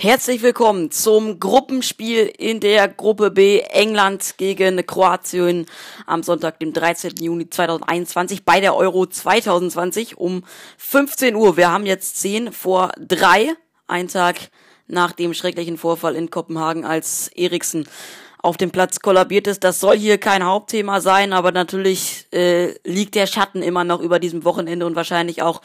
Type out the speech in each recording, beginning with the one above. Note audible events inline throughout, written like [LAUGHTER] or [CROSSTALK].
Herzlich willkommen zum Gruppenspiel in der Gruppe B England gegen Kroatien am Sonntag, dem 13. Juni 2021 bei der Euro 2020 um 15 Uhr. Wir haben jetzt 10 vor 3, ein Tag nach dem schrecklichen Vorfall in Kopenhagen, als Eriksen auf dem Platz kollabiert ist. Das soll hier kein Hauptthema sein, aber natürlich äh, liegt der Schatten immer noch über diesem Wochenende und wahrscheinlich auch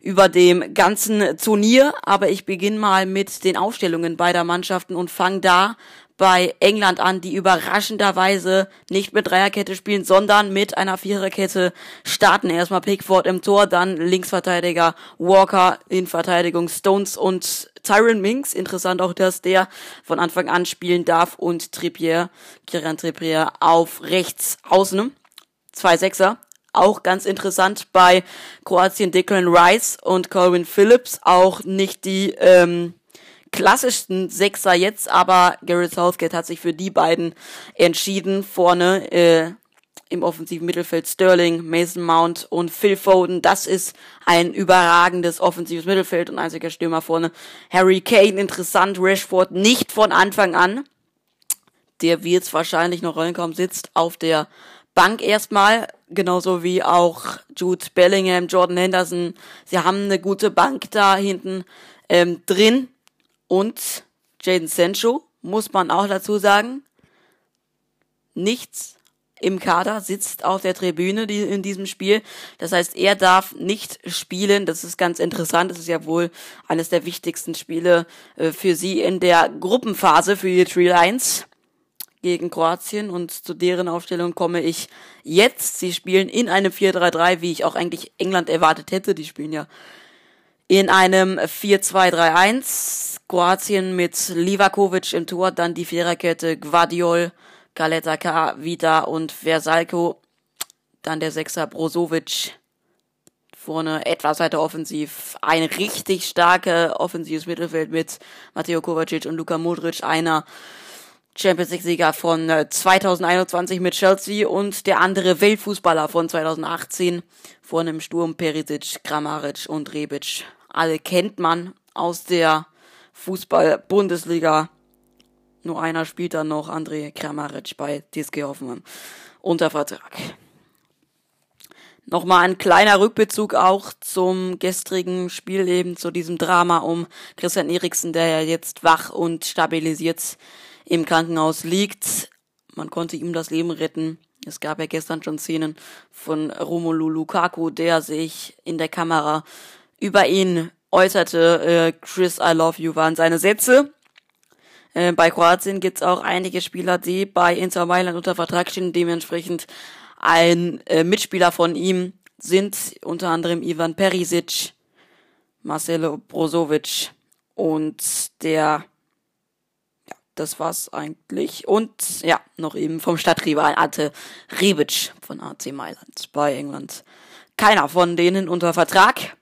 über dem ganzen Turnier. Aber ich beginne mal mit den Aufstellungen beider Mannschaften und fange da bei England an, die überraschenderweise nicht mit Dreierkette spielen, sondern mit einer Viererkette starten. Erstmal Pickford im Tor, dann Linksverteidiger Walker in Verteidigung Stones und Tyron Minks. Interessant auch, dass der von Anfang an spielen darf und Trippier, Kieran Trippier auf rechts außen. Zwei Sechser. Auch ganz interessant bei Kroatien Declan Rice und Colin Phillips. Auch nicht die ähm, klassischsten Sechser jetzt, aber Gareth Southgate hat sich für die beiden entschieden. Vorne äh, im offensiven Mittelfeld Sterling, Mason Mount und Phil Foden. Das ist ein überragendes offensives Mittelfeld und einziger Stürmer vorne. Harry Kane, interessant, Rashford nicht von Anfang an. Der wird wahrscheinlich noch reinkommen, sitzt auf der Bank erstmal, genauso wie auch Jude Bellingham, Jordan Henderson. Sie haben eine gute Bank da hinten ähm, drin. Und Jaden Sancho, muss man auch dazu sagen, nichts im Kader, sitzt auf der Tribüne in diesem Spiel. Das heißt, er darf nicht spielen. Das ist ganz interessant. Das ist ja wohl eines der wichtigsten Spiele äh, für sie in der Gruppenphase für die Three Lions gegen Kroatien und zu deren Aufstellung komme ich jetzt. Sie spielen in einem 4-3-3, wie ich auch eigentlich England erwartet hätte. Die spielen ja in einem 4-2-3-1. Kroatien mit Livakovic im Tor, dann die Viererkette Guardiol, Kaletaka, Vita und Versalko. Dann der Sechser Brozovic. Vorne etwas weiter offensiv. Ein richtig starke offensives Mittelfeld mit Matteo Kovacic und Luka Modric. Einer Champions League Sieger von 2021 äh, mit Chelsea und der andere Weltfußballer von 2018. Vorne im Sturm Perisic, Kramaric und Rebic alle kennt man aus der Fußball-Bundesliga. Nur einer spielt dann noch, André Kramaric bei TSG Hoffenheim unter Vertrag. Nochmal ein kleiner Rückbezug auch zum gestrigen Spiel eben zu diesem Drama um Christian Eriksen, der ja jetzt wach und stabilisiert im Krankenhaus liegt. Man konnte ihm das Leben retten. Es gab ja gestern schon Szenen von Romelu Lukaku, der sich in der Kamera über ihn äußerte, äh, Chris, I love you waren seine Sätze. Äh, bei Kroatien gibt's auch einige Spieler, die bei Inter Mailand unter Vertrag stehen, dementsprechend ein äh, Mitspieler von ihm sind unter anderem Ivan Perisic, Marcelo Brozovic und der ja, das war's eigentlich. Und ja, noch eben vom Stadtrivalen Ante Rebic von AC Mailand bei England. Keiner von denen unter Vertrag.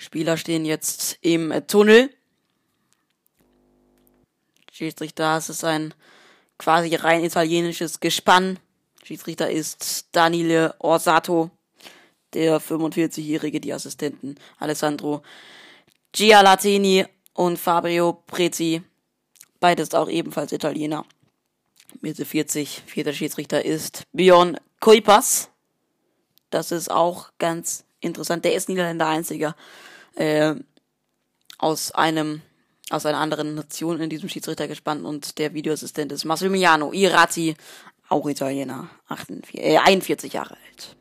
Spieler stehen jetzt im Tunnel. Schiedsrichter, es ist ein quasi rein italienisches Gespann. Schiedsrichter ist Daniele Orsato, der 45-Jährige, die Assistenten Alessandro Gialatini und Fabio Prezi. Beides auch ebenfalls Italiener. Mitte 40. Vierter Schiedsrichter ist Björn Kuipas. Das ist auch ganz interessant. Der ist Niederländer einziger äh, aus einem aus einer anderen Nation in diesem Schiedsrichter gespannt und der Videoassistent ist Massimiliano Irati, auch Italiener, 48, äh, 41 Jahre alt.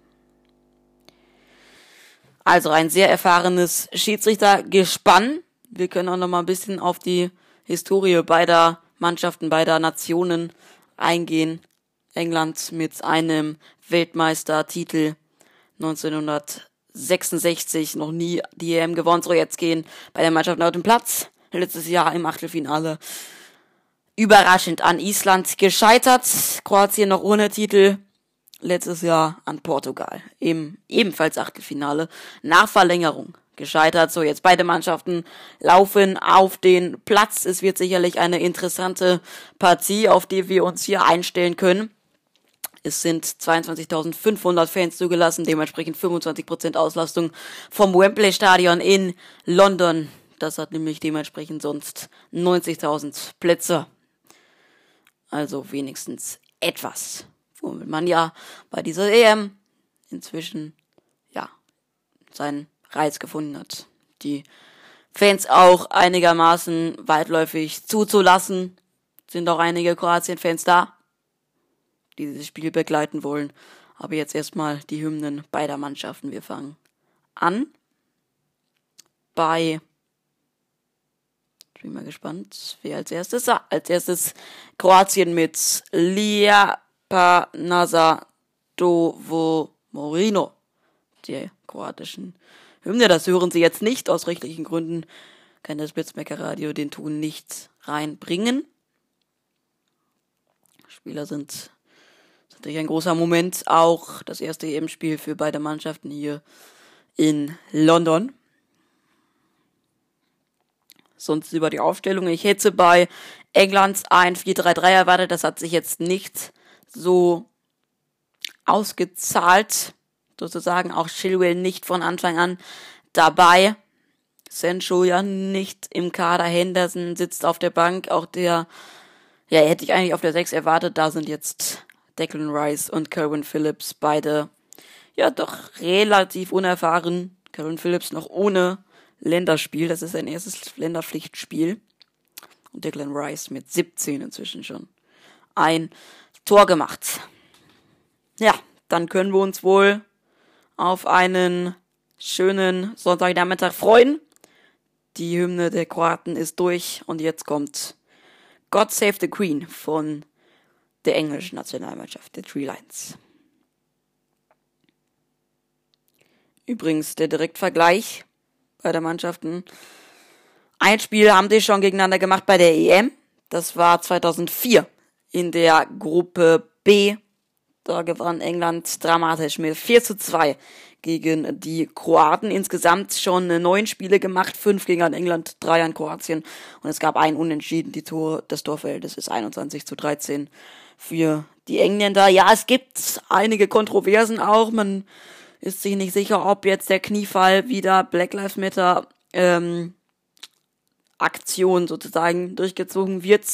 Also ein sehr erfahrenes Schiedsrichtergespann. Wir können auch noch mal ein bisschen auf die Historie beider Mannschaften, beider Nationen eingehen. England mit einem Weltmeistertitel 1900 66 noch nie die EM gewonnen. So, jetzt gehen bei der Mannschaft auf den Platz. Letztes Jahr im Achtelfinale überraschend an Island gescheitert. Kroatien noch ohne Titel. Letztes Jahr an Portugal. Im ebenfalls Achtelfinale. Nach Verlängerung gescheitert. So, jetzt beide Mannschaften laufen auf den Platz. Es wird sicherlich eine interessante Partie, auf die wir uns hier einstellen können. Es sind 22.500 Fans zugelassen, dementsprechend 25% Auslastung vom Wembley Stadion in London. Das hat nämlich dementsprechend sonst 90.000 Plätze. Also wenigstens etwas. Womit man ja bei dieser EM inzwischen, ja, seinen Reiz gefunden hat. Die Fans auch einigermaßen weitläufig zuzulassen. Sind auch einige Kroatien-Fans da, die dieses Spiel begleiten wollen. Aber jetzt erstmal die Hymnen beider Mannschaften. Wir fangen an bei ich bin mal gespannt, wer als erstes. Ah, als erstes Kroatien mit Liapa Dovo Morino, der kroatischen Hymne. Das hören Sie jetzt nicht aus rechtlichen Gründen. Kann das Blitzmecker Radio den Ton nicht reinbringen. Spieler sind natürlich ein großer Moment. Auch das erste EM-Spiel für beide Mannschaften hier in London. Sonst über die Aufstellung. Ich hätte bei Englands ein 4-3-3 erwartet. Das hat sich jetzt nicht so ausgezahlt. Sozusagen auch Chilwell nicht von Anfang an dabei. Sancho ja nicht im Kader. Henderson sitzt auf der Bank. Auch der, ja, hätte ich eigentlich auf der 6 erwartet. Da sind jetzt Declan Rice und Kerwin Phillips beide, ja, doch relativ unerfahren. Kerwin Phillips noch ohne Länderspiel. Das ist sein erstes Länderpflichtspiel. Und Declan Rice mit 17 inzwischen schon ein Tor gemacht. Ja, dann können wir uns wohl auf einen schönen Sonntagnachmittag freuen. Die Hymne der Kroaten ist durch und jetzt kommt God Save the Queen von der englischen Nationalmannschaft, der Three Lions. Übrigens der Direktvergleich bei der Mannschaften. Ein Spiel haben die schon gegeneinander gemacht bei der EM. Das war 2004 in der Gruppe B. Da gewann England dramatisch mit 4 zu 2 gegen die Kroaten. Insgesamt schon neun Spiele gemacht, fünf gegen England, drei an Kroatien. Und es gab ein Unentschieden. Die Tor, das Torverhältnis ist 21 zu 13 für die Engländer. Ja, es gibt einige Kontroversen auch. Man ist sich nicht sicher, ob jetzt der Kniefall wieder Black Lives Matter ähm, Aktion sozusagen durchgezogen wird.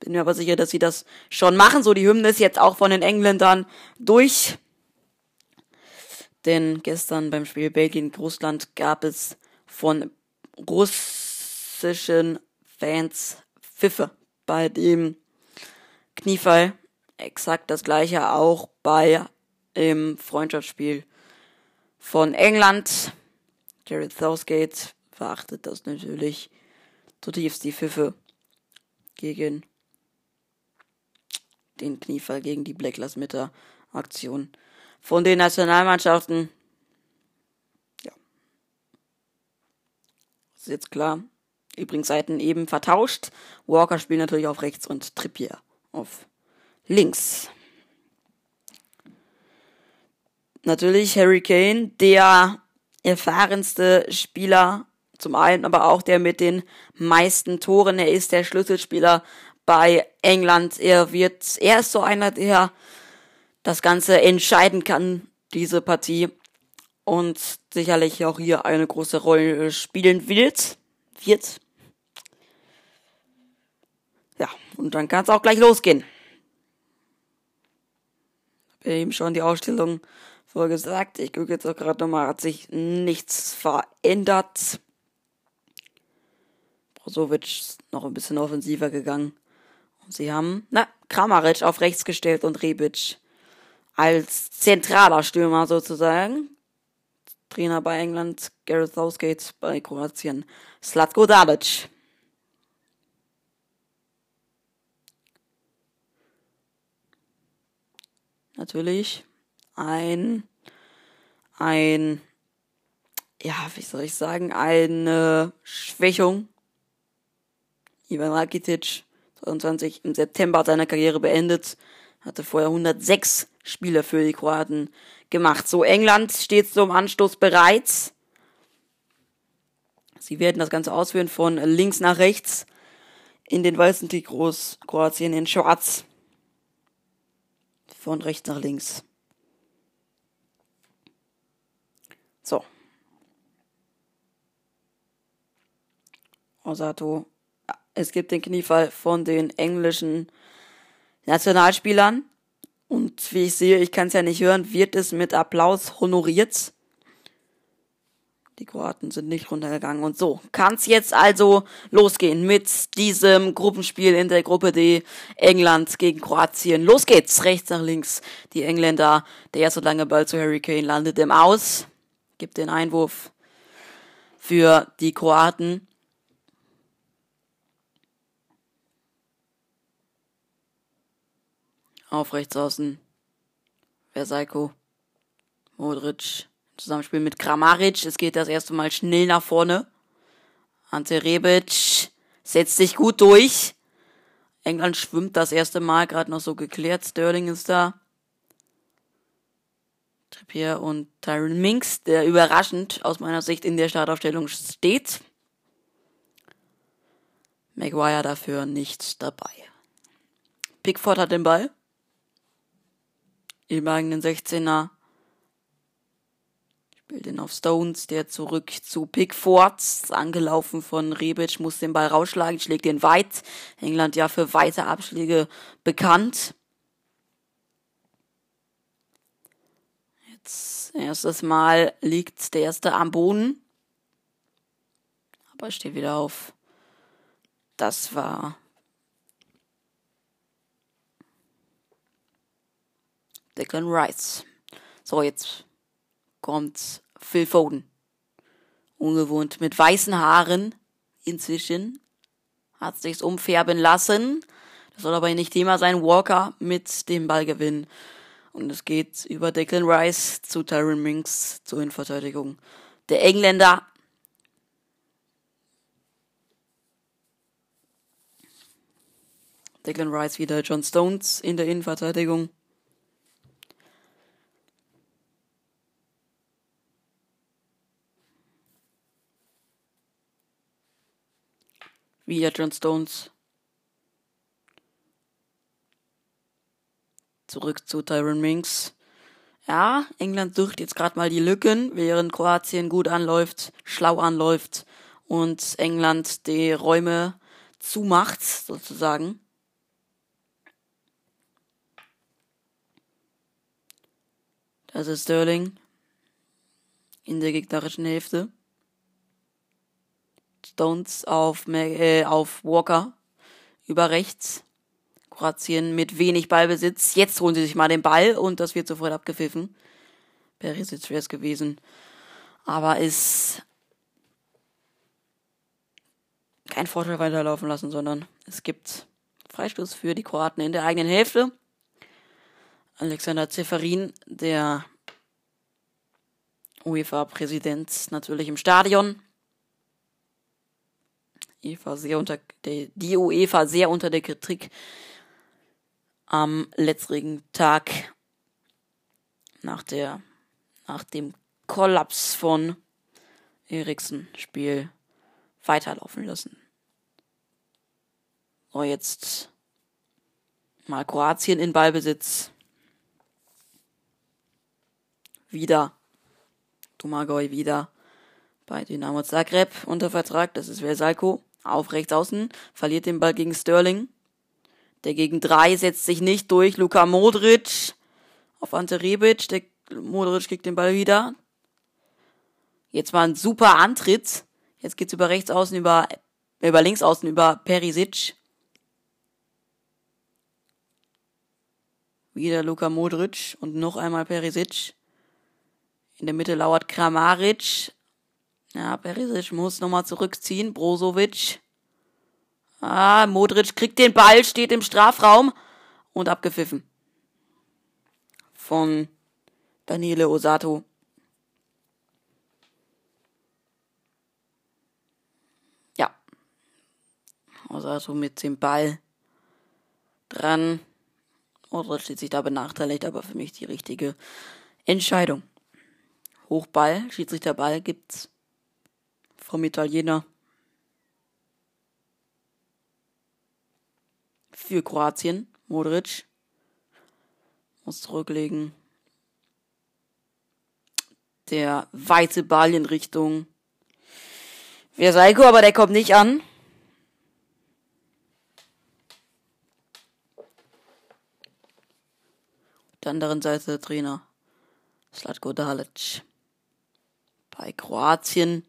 Bin mir aber sicher, dass sie das schon machen. So, die Hymne ist jetzt auch von den Engländern durch. Denn gestern beim Spiel Belgien-Russland gab es von russischen Fans Pfiffe bei dem Kniefall. Exakt das gleiche auch bei im Freundschaftsspiel von England. Jared Southgate verachtet das natürlich zutiefst die Pfiffe gegen den Kniefall, gegen die Black Lives Matter Aktion von den Nationalmannschaften. Ja. Ist jetzt klar. Übrigens Seiten eben vertauscht. Walker spielt natürlich auf rechts und Trippier auf links natürlich Harry Kane, der erfahrenste Spieler, zum einen aber auch der mit den meisten Toren. Er ist der Schlüsselspieler bei England. Er wird, er ist so einer, der das Ganze entscheiden kann, diese Partie. Und sicherlich auch hier eine große Rolle spielen wird. Wird. Ja, und dann kann es auch gleich losgehen. Eben schon die Ausstellung so gesagt. Ich gucke jetzt auch gerade nochmal, hat sich nichts verändert. Brozovic ist noch ein bisschen offensiver gegangen. Und sie haben, na, Kramaric auf rechts gestellt und Rebic als zentraler Stürmer sozusagen. Trainer bei England, Gareth Southgate bei Kroatien, Slatko Dalic. Natürlich ein, ein, ja, wie soll ich sagen, eine Schwächung. Ivan Rakitic, 22 im September seiner Karriere beendet, hatte vorher 106 Spiele für die Kroaten gemacht. So, England steht zum Anstoß bereit. Sie werden das Ganze ausführen von links nach rechts in den weißen Trikots, Kroatien in schwarz. Von rechts nach links. So. Osato. Es gibt den Kniefall von den englischen Nationalspielern. Und wie ich sehe, ich kann es ja nicht hören, wird es mit Applaus honoriert. Die Kroaten sind nicht runtergegangen. Und so kann es jetzt also losgehen mit diesem Gruppenspiel in der Gruppe D. England gegen Kroatien. Los geht's. Rechts nach links. Die Engländer. Der erste lange Ball zu Harry Kane landet im Aus. Gibt den Einwurf für die Kroaten. Auf rechts außen. Versaiko. Modric. Zusammenspiel mit Kramaric. Es geht das erste Mal schnell nach vorne. Ante Rebic setzt sich gut durch. England schwimmt das erste Mal, gerade noch so geklärt. Sterling ist da. Trippier und Tyron Minks, der überraschend aus meiner Sicht in der Startaufstellung steht. Maguire dafür nicht dabei. Pickford hat den Ball. Im eigenen 16er. Ihn auf Stones, der zurück zu Pickford. Angelaufen von Rebic, muss den Ball rausschlagen, schlägt den weit. England ja für weite Abschläge bekannt. Jetzt erstes Mal liegt der erste am Boden. Aber steht wieder auf. Das war Declan Rice. So, jetzt kommt Phil Foden. Ungewohnt mit weißen Haaren inzwischen. Hat sich's umfärben lassen. Das soll aber nicht Thema sein. Walker mit dem Ballgewinn. Und es geht über Declan Rice zu Tyron Minks zur Innenverteidigung. Der Engländer Declan Rice wieder John Stones in der Innenverteidigung. Wieder John Stones. Zurück zu Tyron Minks. Ja, England sucht jetzt gerade mal die Lücken, während Kroatien gut anläuft, schlau anläuft und England die Räume zumacht, sozusagen. Das ist Sterling in der gegnerischen Hälfte. Stones auf, äh, auf Walker über rechts. Kroatien mit wenig Ballbesitz. Jetzt holen sie sich mal den Ball und das wird sofort abgepfiffen. Perisic wäre es gewesen. Aber ist kein Vorteil weiterlaufen lassen, sondern es gibt Freistoß für die Kroaten in der eigenen Hälfte. Alexander Zeferin, der UEFA-Präsident, natürlich im Stadion. UEFA sehr unter, die UEFA sehr unter der Kritik am letztrigen Tag nach der, nach dem Kollaps von Eriksen Spiel weiterlaufen lassen. So, jetzt mal Kroatien in Ballbesitz. Wieder. Tomagoj wieder bei Dynamo Zagreb unter Vertrag. Das ist Versalco. Auf rechts außen. Verliert den Ball gegen Sterling. Der gegen drei setzt sich nicht durch. Luka Modric auf Ante Rebic. Der Modric kriegt den Ball wieder. Jetzt war ein super Antritt. Jetzt geht's über rechts außen, über, über links außen, über Perisic. Wieder Luka Modric und noch einmal Perisic. In der Mitte lauert Kramaric. Ja, Perisic muss nochmal zurückziehen. Brozovic. Ah, Modric kriegt den Ball, steht im Strafraum und abgepfiffen. Von Daniele Osato. Ja. Osato mit dem Ball dran. Modric steht sich da benachteiligt, aber für mich die richtige Entscheidung. Hochball, Schiedsrichterball gibt's vom Italiener. Für Kroatien, Modric. Muss zurücklegen. Der weite Ball in Richtung Versaiko, aber der kommt nicht an. Auf der anderen Seite der Trainer. Slatko Dalic. Bei Kroatien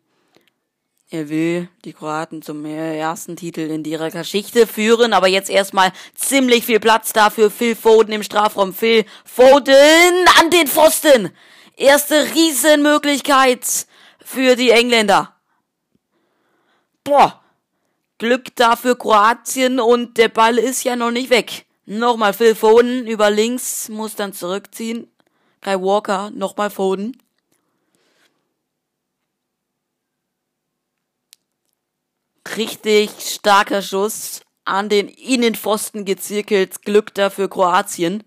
er will die Kroaten zum ersten Titel in ihrer Geschichte führen, aber jetzt erstmal ziemlich viel Platz dafür. Phil Foden im Strafraum. Phil Foden an den Pfosten. Erste Riesenmöglichkeit für die Engländer. Boah. Glück dafür Kroatien und der Ball ist ja noch nicht weg. Nochmal Phil Foden über links, muss dann zurückziehen. Kai Walker, nochmal Foden. Richtig starker Schuss an den Innenpfosten gezirkelt. Glück dafür Kroatien.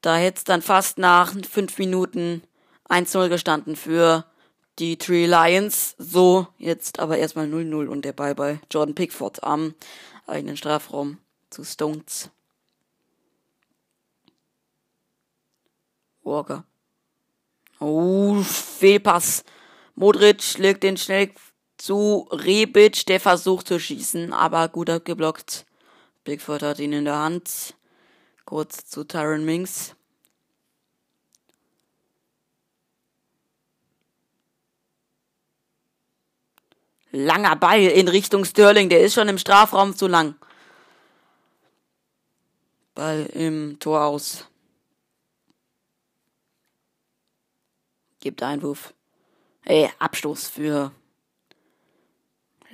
Da hätte es dann fast nach fünf Minuten 1-0 gestanden für die Three Lions. So, jetzt aber erstmal 0-0 und der Ball bei Jordan Pickford am eigenen Strafraum zu Stones. Walker. Oh, Fehlpass. Modric legt den schnell zu Rebic, der versucht zu schießen, aber gut abgeblockt. Pickford hat ihn in der Hand. Kurz zu Tyron Minks. Langer Ball in Richtung Sterling, der ist schon im Strafraum zu lang. Ball im Tor aus. Gibt Einwurf. Ey, Abstoß für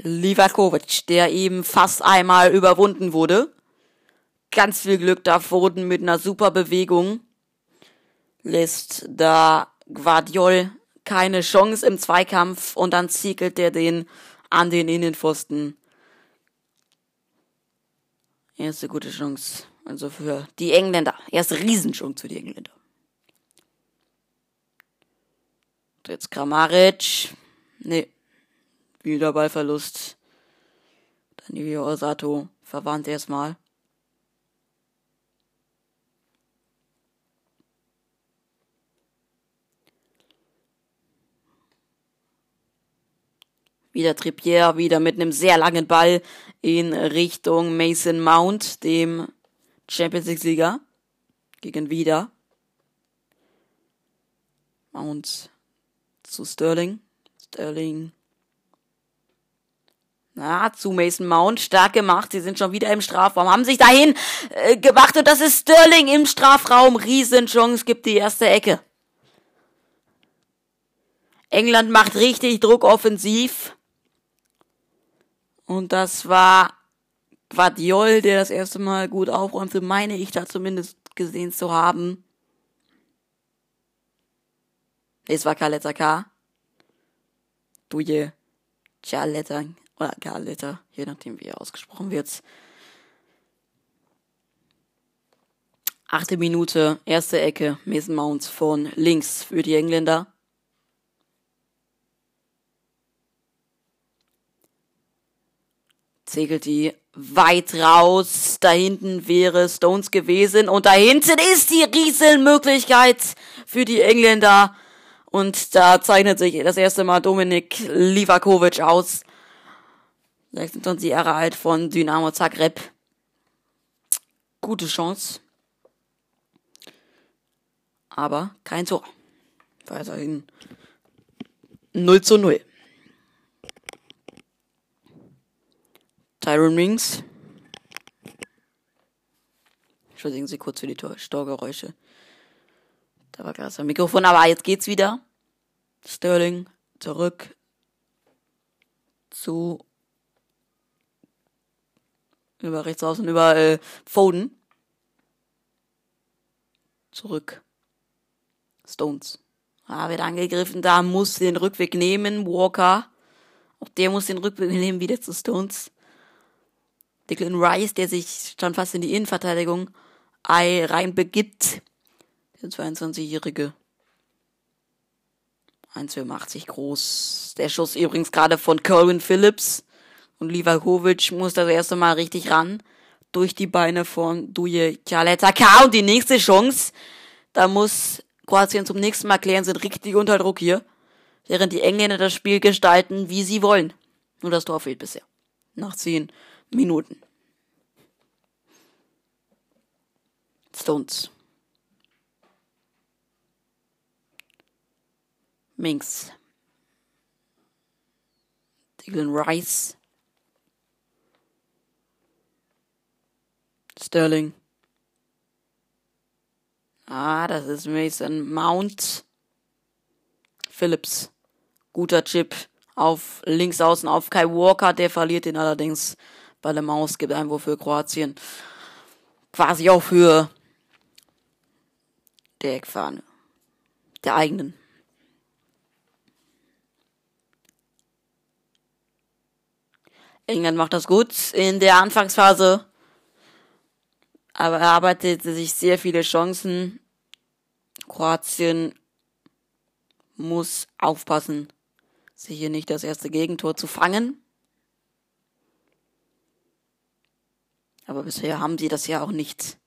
Livakovic, der eben fast einmal überwunden wurde. Ganz viel Glück da Foden mit einer super Bewegung. Lässt da Guardiol keine Chance im Zweikampf und dann ziegelt er den an den Innenpfosten. Erste gute Chance. Also für die Engländer. Erste Riesenchance für die Engländer. Jetzt Kramaric. Nee. Wieder Ballverlust. Danilo Osato verwarnt erstmal. Wieder Trippier, wieder mit einem sehr langen Ball in Richtung Mason Mount, dem Champions League Sieger. Gegen wieder. Mount zu Sterling. Sterling. Na, zu Mason Mount. Stark gemacht. Sie sind schon wieder im Strafraum. Haben sich dahin äh, gemacht und das ist Sterling im Strafraum. Riesenchance. Gibt die erste Ecke. England macht richtig Druck offensiv. Und das war Guardiol, der das erste Mal gut aufräumte, meine ich da zumindest gesehen zu haben. Es war Kaletta K. Duje Cialetta oder Kaletta, je nachdem wie er ausgesprochen wird. Achte Minute, erste Ecke, Mason Mount von links für die Engländer. segelt die weit raus. Da hinten wäre Stones gewesen. Und da hinten ist die Riesenmöglichkeit für die Engländer. Und da zeichnet sich das erste Mal Dominik Livakovic aus. 26 Jahre alt von Dynamo Zagreb. Gute Chance. Aber kein Tor. Weiterhin 0 zu 0. Tyron Rings. Entschuldigen Sie kurz für die Storgeräusche. Da war gerade das Mikrofon, aber jetzt geht's wieder. Sterling zurück zu über rechts außen über äh, Foden. Zurück. Stones. Ah, wird angegriffen, da muss den Rückweg nehmen. Walker. Auch der muss den Rückweg nehmen, wieder zu Stones. Declan Rice, der sich schon fast in die Innenverteidigung reinbegibt. Der 22-Jährige. 1,85 groß. Der Schuss übrigens gerade von Colin Phillips. Und Livakovic muss das erste Mal richtig ran. Durch die Beine von Duje Kaletaka. Und die nächste Chance. Da muss Kroatien zum nächsten Mal klären, sind richtig unter Druck hier. Während die Engländer das Spiel gestalten, wie sie wollen. Nur das Tor fehlt bisher. Nach zehn Minuten. Stones. Minx. Dylan Rice. Sterling. Ah, das ist Mason Mount. Phillips. Guter Chip auf links außen auf Kai Walker, der verliert ihn allerdings bei der Maus, gibt Einwurf für Kroatien. Quasi auch für der Eckfahne. Der eigenen. England macht das gut in der Anfangsphase, aber erarbeitet sich sehr viele Chancen. Kroatien muss aufpassen, sich hier nicht das erste Gegentor zu fangen. Aber bisher haben sie das ja auch nicht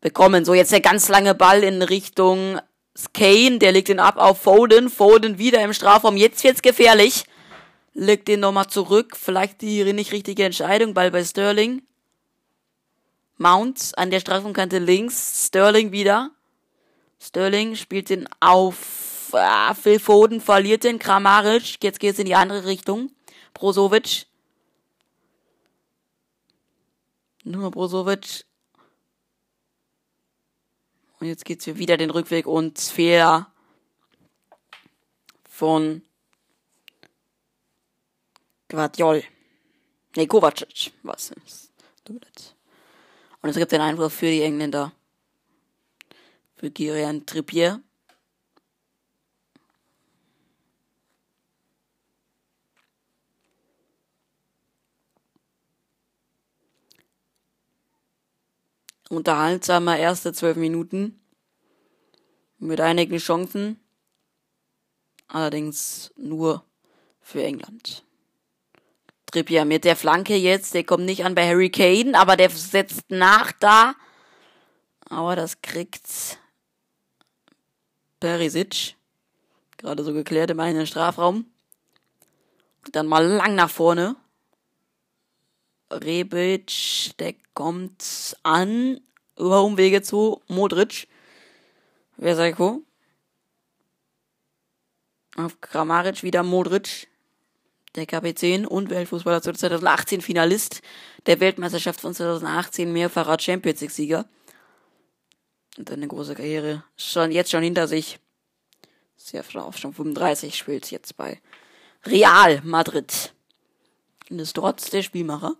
bekommen. So, jetzt der ganz lange Ball in Richtung Kane, der legt ihn ab auf Foden. Foden wieder im Strafraum. Jetzt wird's gefährlich. Legt den nochmal zurück. Vielleicht die nicht richtige Entscheidung. Ball bei Sterling. Mount an der Strafraumkante links. Sterling wieder. Sterling spielt den auf. Ah, Phil Foden verliert den. Kramaric. Jetzt geht's in die andere Richtung. Brozovic. Nur Brozovic. Und jetzt geht's hier wieder den Rückweg und Fehler von Guardiol. Nee, Kovacic. Was ist? Und es gibt den Einwurf für die Engländer. Für Kieran Trippier. Unterhaltsamer erste zwölf Minuten. Mit einigen Chancen. Allerdings nur für England. Trippier mit der Flanke jetzt, der kommt nicht an bei Harry Kane, aber der setzt nach da. Aber das kriegt Perisic. Gerade so geklärt im eigenen Strafraum. Dann mal lang nach vorne. Rebic, der kommt an. Über Umwege zu Modric. Verseko. Auf Kramaric wieder Modric der Kapitän und Weltfußballer 2018 Finalist der Weltmeisterschaft von 2018, mehrfacher Champions League Sieger. Und eine große Karriere schon jetzt schon hinter sich. Sehr auf schon 35 spielt jetzt bei Real Madrid. Und ist trotz der Spielmacher.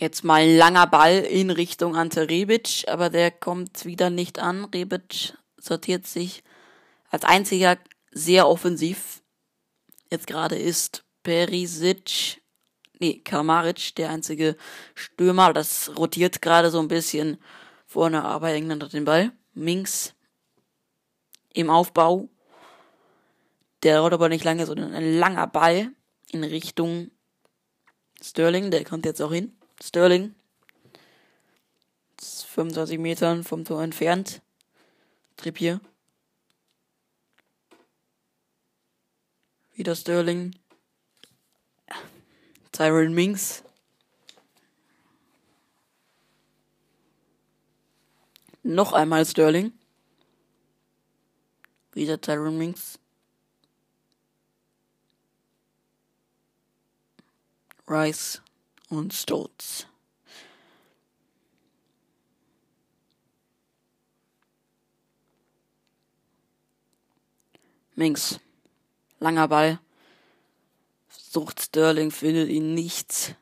Jetzt mal ein langer Ball in Richtung Ante Rebic, aber der kommt wieder nicht an. Rebic sortiert sich als einziger sehr offensiv. Jetzt gerade ist Perisic, nee, Kamaric der einzige Stürmer. Das rotiert gerade so ein bisschen vorne, aber England hat den Ball. Minks im Aufbau. Der dauert aber nicht lange, sondern ein langer Ball in Richtung Sterling. Der kommt jetzt auch hin. Sterling. 25 Metern vom Tor entfernt. Trippier. Wieder Sterling. Tyron Minks. Noch einmal Sterling. Wieder Tyron Minks. Rice und Stolz. Minks. Langer Ball. Sucht Sterling, findet ihn nicht.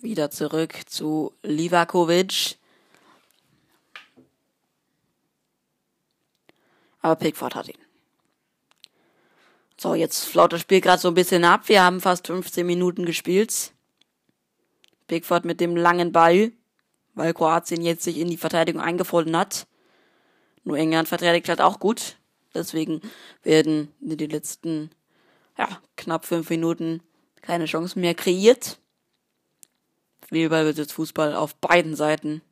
Wieder zurück zu Livakovic. Aber Pickford hat ihn. So, jetzt flaut das Spiel gerade so ein bisschen ab. Wir haben fast 15 Minuten gespielt. Pickford mit dem langen Ball, weil Kroatien jetzt sich in die Verteidigung eingefunden hat. Nur England verteidigt halt auch gut. Deswegen werden in den letzten ja, knapp fünf Minuten keine Chancen mehr kreiert. Viel Ballbesitz Fußball auf beiden Seiten.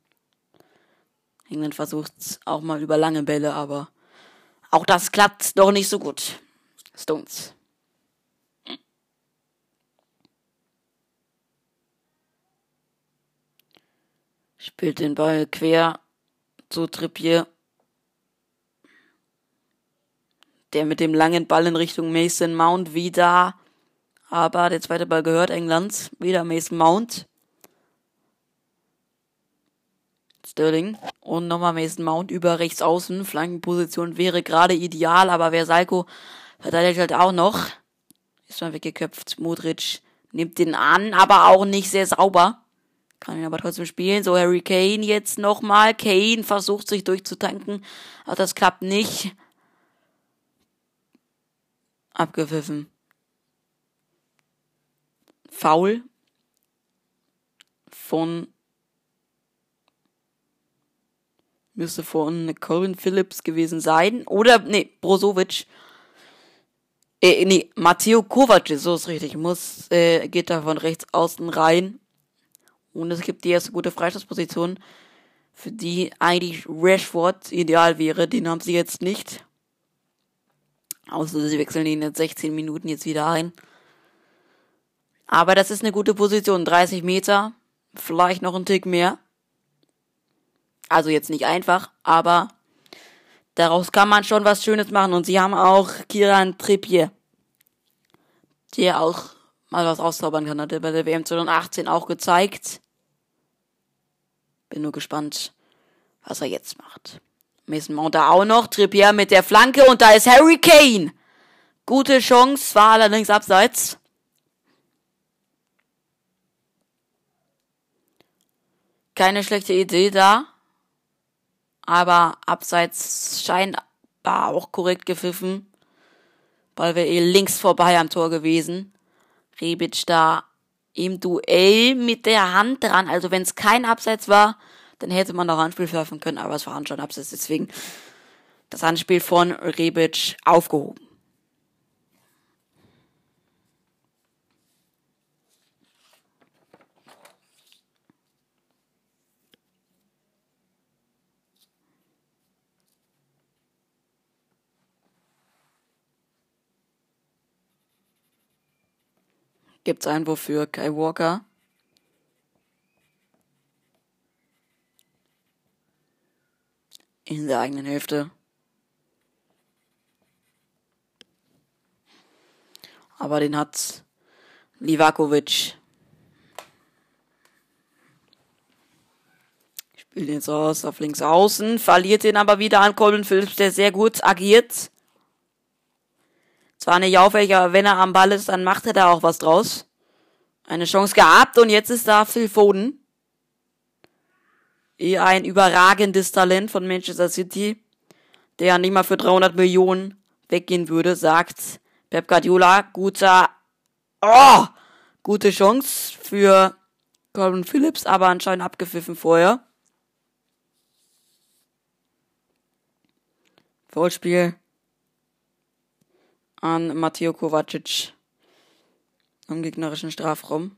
England versucht auch mal über lange Bälle, aber Auch das klappt doch nicht so gut. Stones. Spielt den Ball quer zu Trippier. Der mit dem langen Ball in Richtung Mason Mount wieder. Aber der zweite Ball gehört England. Wieder Mason Mount. Sterling. Und nochmal Mason Mount über rechts außen. Flankenposition wäre gerade ideal, aber wer Salko verteidigt halt auch noch. Ist mal weggeköpft. Modric nimmt den an, aber auch nicht sehr sauber. Kann ihn aber trotzdem spielen. So, Harry Kane jetzt nochmal. Kane versucht sich durchzutanken. Aber das klappt nicht. Abgepfiffen. Foul von müsste von Colin Phillips gewesen sein. Oder, nee, Brozovic. Äh, nee, Matteo Kovac, so ist richtig. Muss, äh, geht da von rechts außen rein. Und es gibt die erste gute Freistoßposition, für die eigentlich Rashford ideal wäre. Den haben sie jetzt nicht. Außer sie wechseln ihn in 16 Minuten jetzt wieder ein. Aber das ist eine gute Position. 30 Meter, vielleicht noch ein Tick mehr. Also jetzt nicht einfach, aber daraus kann man schon was Schönes machen. Und sie haben auch Kiran Trippier, der auch mal was auszaubern kann, hat er bei der WM 2018 auch gezeigt. Bin nur gespannt, was er jetzt macht. Mason Mount da auch noch. Trippier mit der Flanke und da ist Harry Kane. Gute Chance, war allerdings abseits. Keine schlechte Idee da. Aber abseits scheinbar auch korrekt gepfiffen. Ball wäre eh links vorbei am Tor gewesen. Rebic da im Duell mit der Hand dran. Also wenn es kein Abseits war, dann hätte man noch Handspiel pfeifen können, aber es war schon Abseits. Deswegen das Handspiel von Rebic aufgehoben. Gibt's Einwurf für Kai Walker. In der eigenen Hälfte. Aber den hat Livakovic. Spielt jetzt aus auf links außen, verliert den aber wieder an Colin Phillips, der sehr gut agiert. Zwar nicht auffällig, aber wenn er am Ball ist, dann macht er da auch was draus. Eine Chance gehabt und jetzt ist da Phil Foden. Eh ein überragendes Talent von Manchester City, der nicht mal für 300 Millionen weggehen würde, sagt Pep Guardiola. Guter, oh, gute Chance für Colin Phillips, aber anscheinend abgepfiffen vorher. Vollspiel an Matteo Kovacic am gegnerischen Strafraum.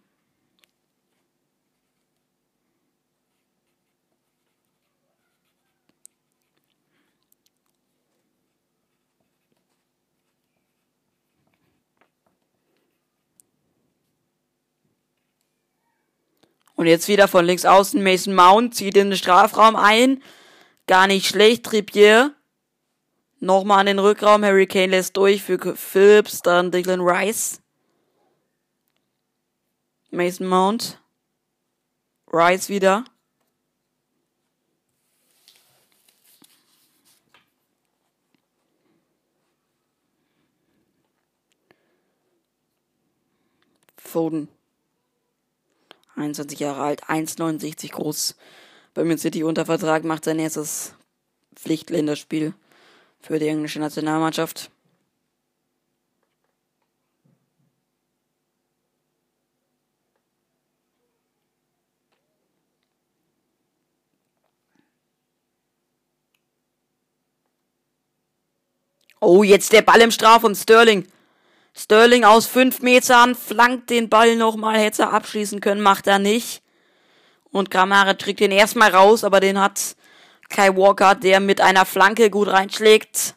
Und jetzt wieder von links außen Mason Mount zieht in den Strafraum ein. Gar nicht schlecht, Trippier. Nochmal an den Rückraum. Harry Kane lässt durch für Phillips, dann Declan Rice. Mason Mount. Rice wieder. Foden. 21 Jahre alt, 1,69 groß. Bei Man City unter Vertrag macht sein erstes Pflichtländerspiel für die englische Nationalmannschaft. Oh, jetzt der Ball im Straf und Sterling. Sterling aus fünf Metern flankt den Ball nochmal, hätte er abschließen können, macht er nicht. Und Kramare trägt den erstmal raus, aber den hat Kai Walker, der mit einer Flanke gut reinschlägt.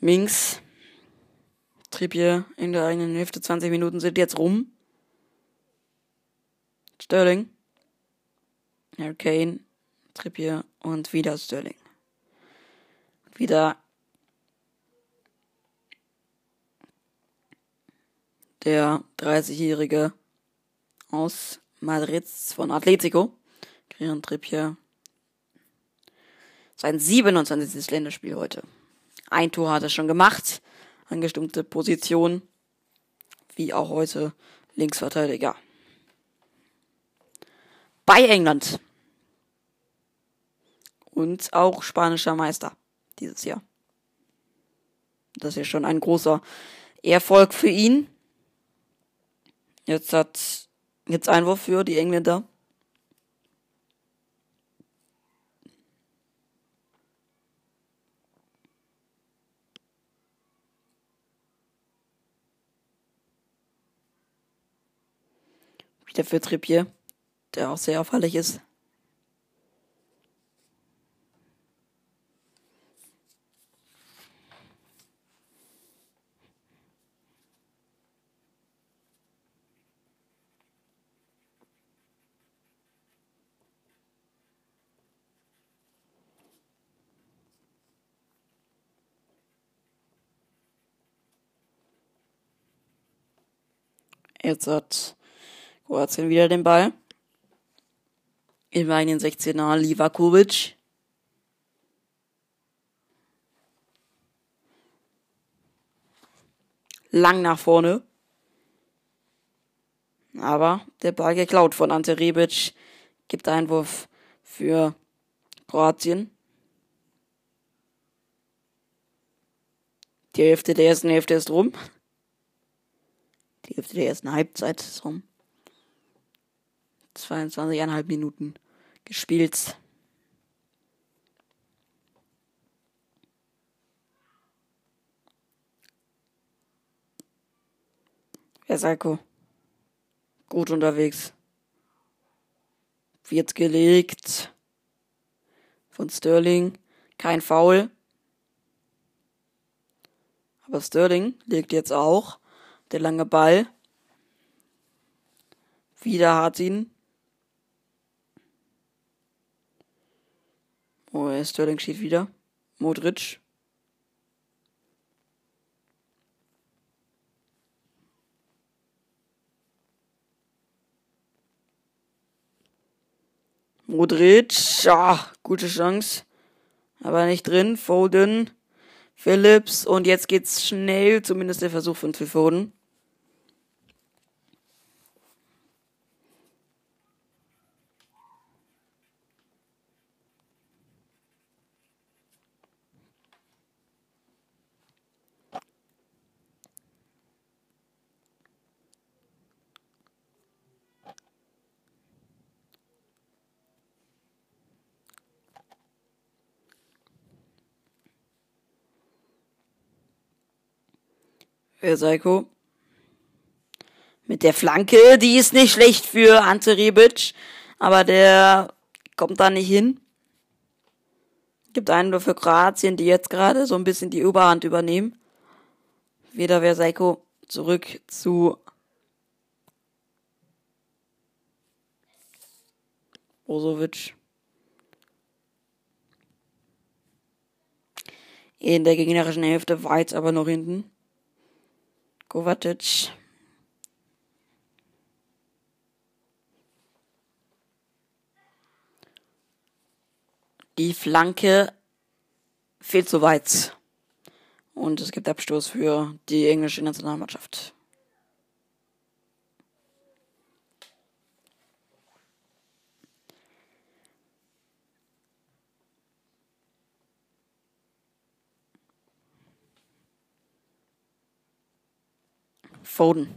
Minks. Trippier in der eigenen Hälfte. 20 Minuten sind jetzt rum. Sterling. Hurricane. Trippier und wieder Sterling. Wieder der 30-Jährige aus Madrid von Atletico. Kieran Trippier. Sein 27. Länderspiel heute. Ein Tor hat er schon gemacht. Angestimmte Position. Wie auch heute Linksverteidiger. Bei England. Und auch spanischer Meister dieses Jahr. Das ist ja schon ein großer Erfolg für ihn. Jetzt hat jetzt Einwurf für die Engländer. Wieder für Trippier, der auch sehr auffällig ist. Jetzt hat Kroatien wieder den Ball. Im eigenen 16er Livakovic. Lang nach vorne. Aber der Ball geklaut von Ante Rebic. Gibt Einwurf für Kroatien. Die Hälfte der ersten Hälfte ist rum. Die Hälfte der ersten Halbzeit rum. 22,5 Minuten gespielt. Vesalko. Gut unterwegs. Wird gelegt. Von Sterling. Kein Foul. Aber Sterling legt jetzt auch. Der lange Ball. Wieder hat ihn. Oh, Sterling steht wieder. Modric. Modric, ja, gute Chance. Aber nicht drin. Foden, Phillips und jetzt geht's schnell, zumindest der Versuch von Phil Foden. Für Seiko. Mit der Flanke, die ist nicht schlecht für Ante Rebic, aber der kommt da nicht hin. Gibt einen nur für Kroatien, die jetzt gerade so ein bisschen die Überhand übernehmen. Wieder Verseiko zurück zu Brozovic. In der gegnerischen Hälfte weit aber noch hinten. Kovacic. Die Flanke fehlt zu weit. Und es gibt Abstoß für die englische Nationalmannschaft. Foden.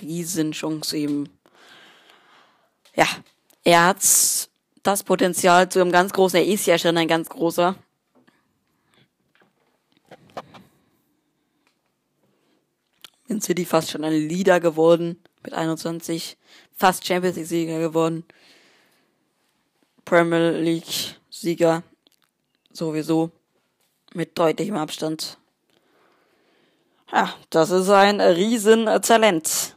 Riesenchance eben. Ja, er hat das Potenzial zu einem ganz großen. Er ist ja schon ein ganz großer. In City fast schon ein Leader geworden mit 21. Fast Champions League Sieger geworden. Premier League Sieger sowieso mit deutlichem Abstand. Ja, das ist ein Riesentalent.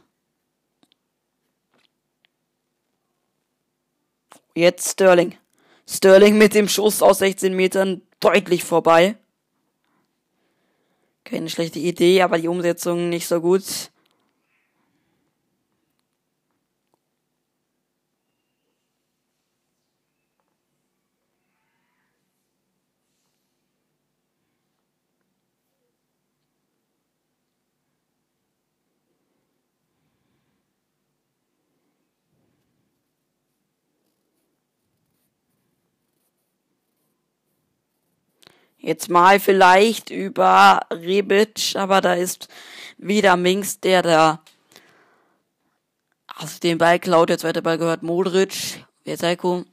Jetzt Sterling. Sterling mit dem Schuss aus 16 Metern deutlich vorbei. Keine schlechte Idee, aber die Umsetzung nicht so gut. Jetzt mal vielleicht über Rebic, aber da ist wieder Minks, der da also den Ball klaut. Der zweite Ball gehört Modric. Veseko.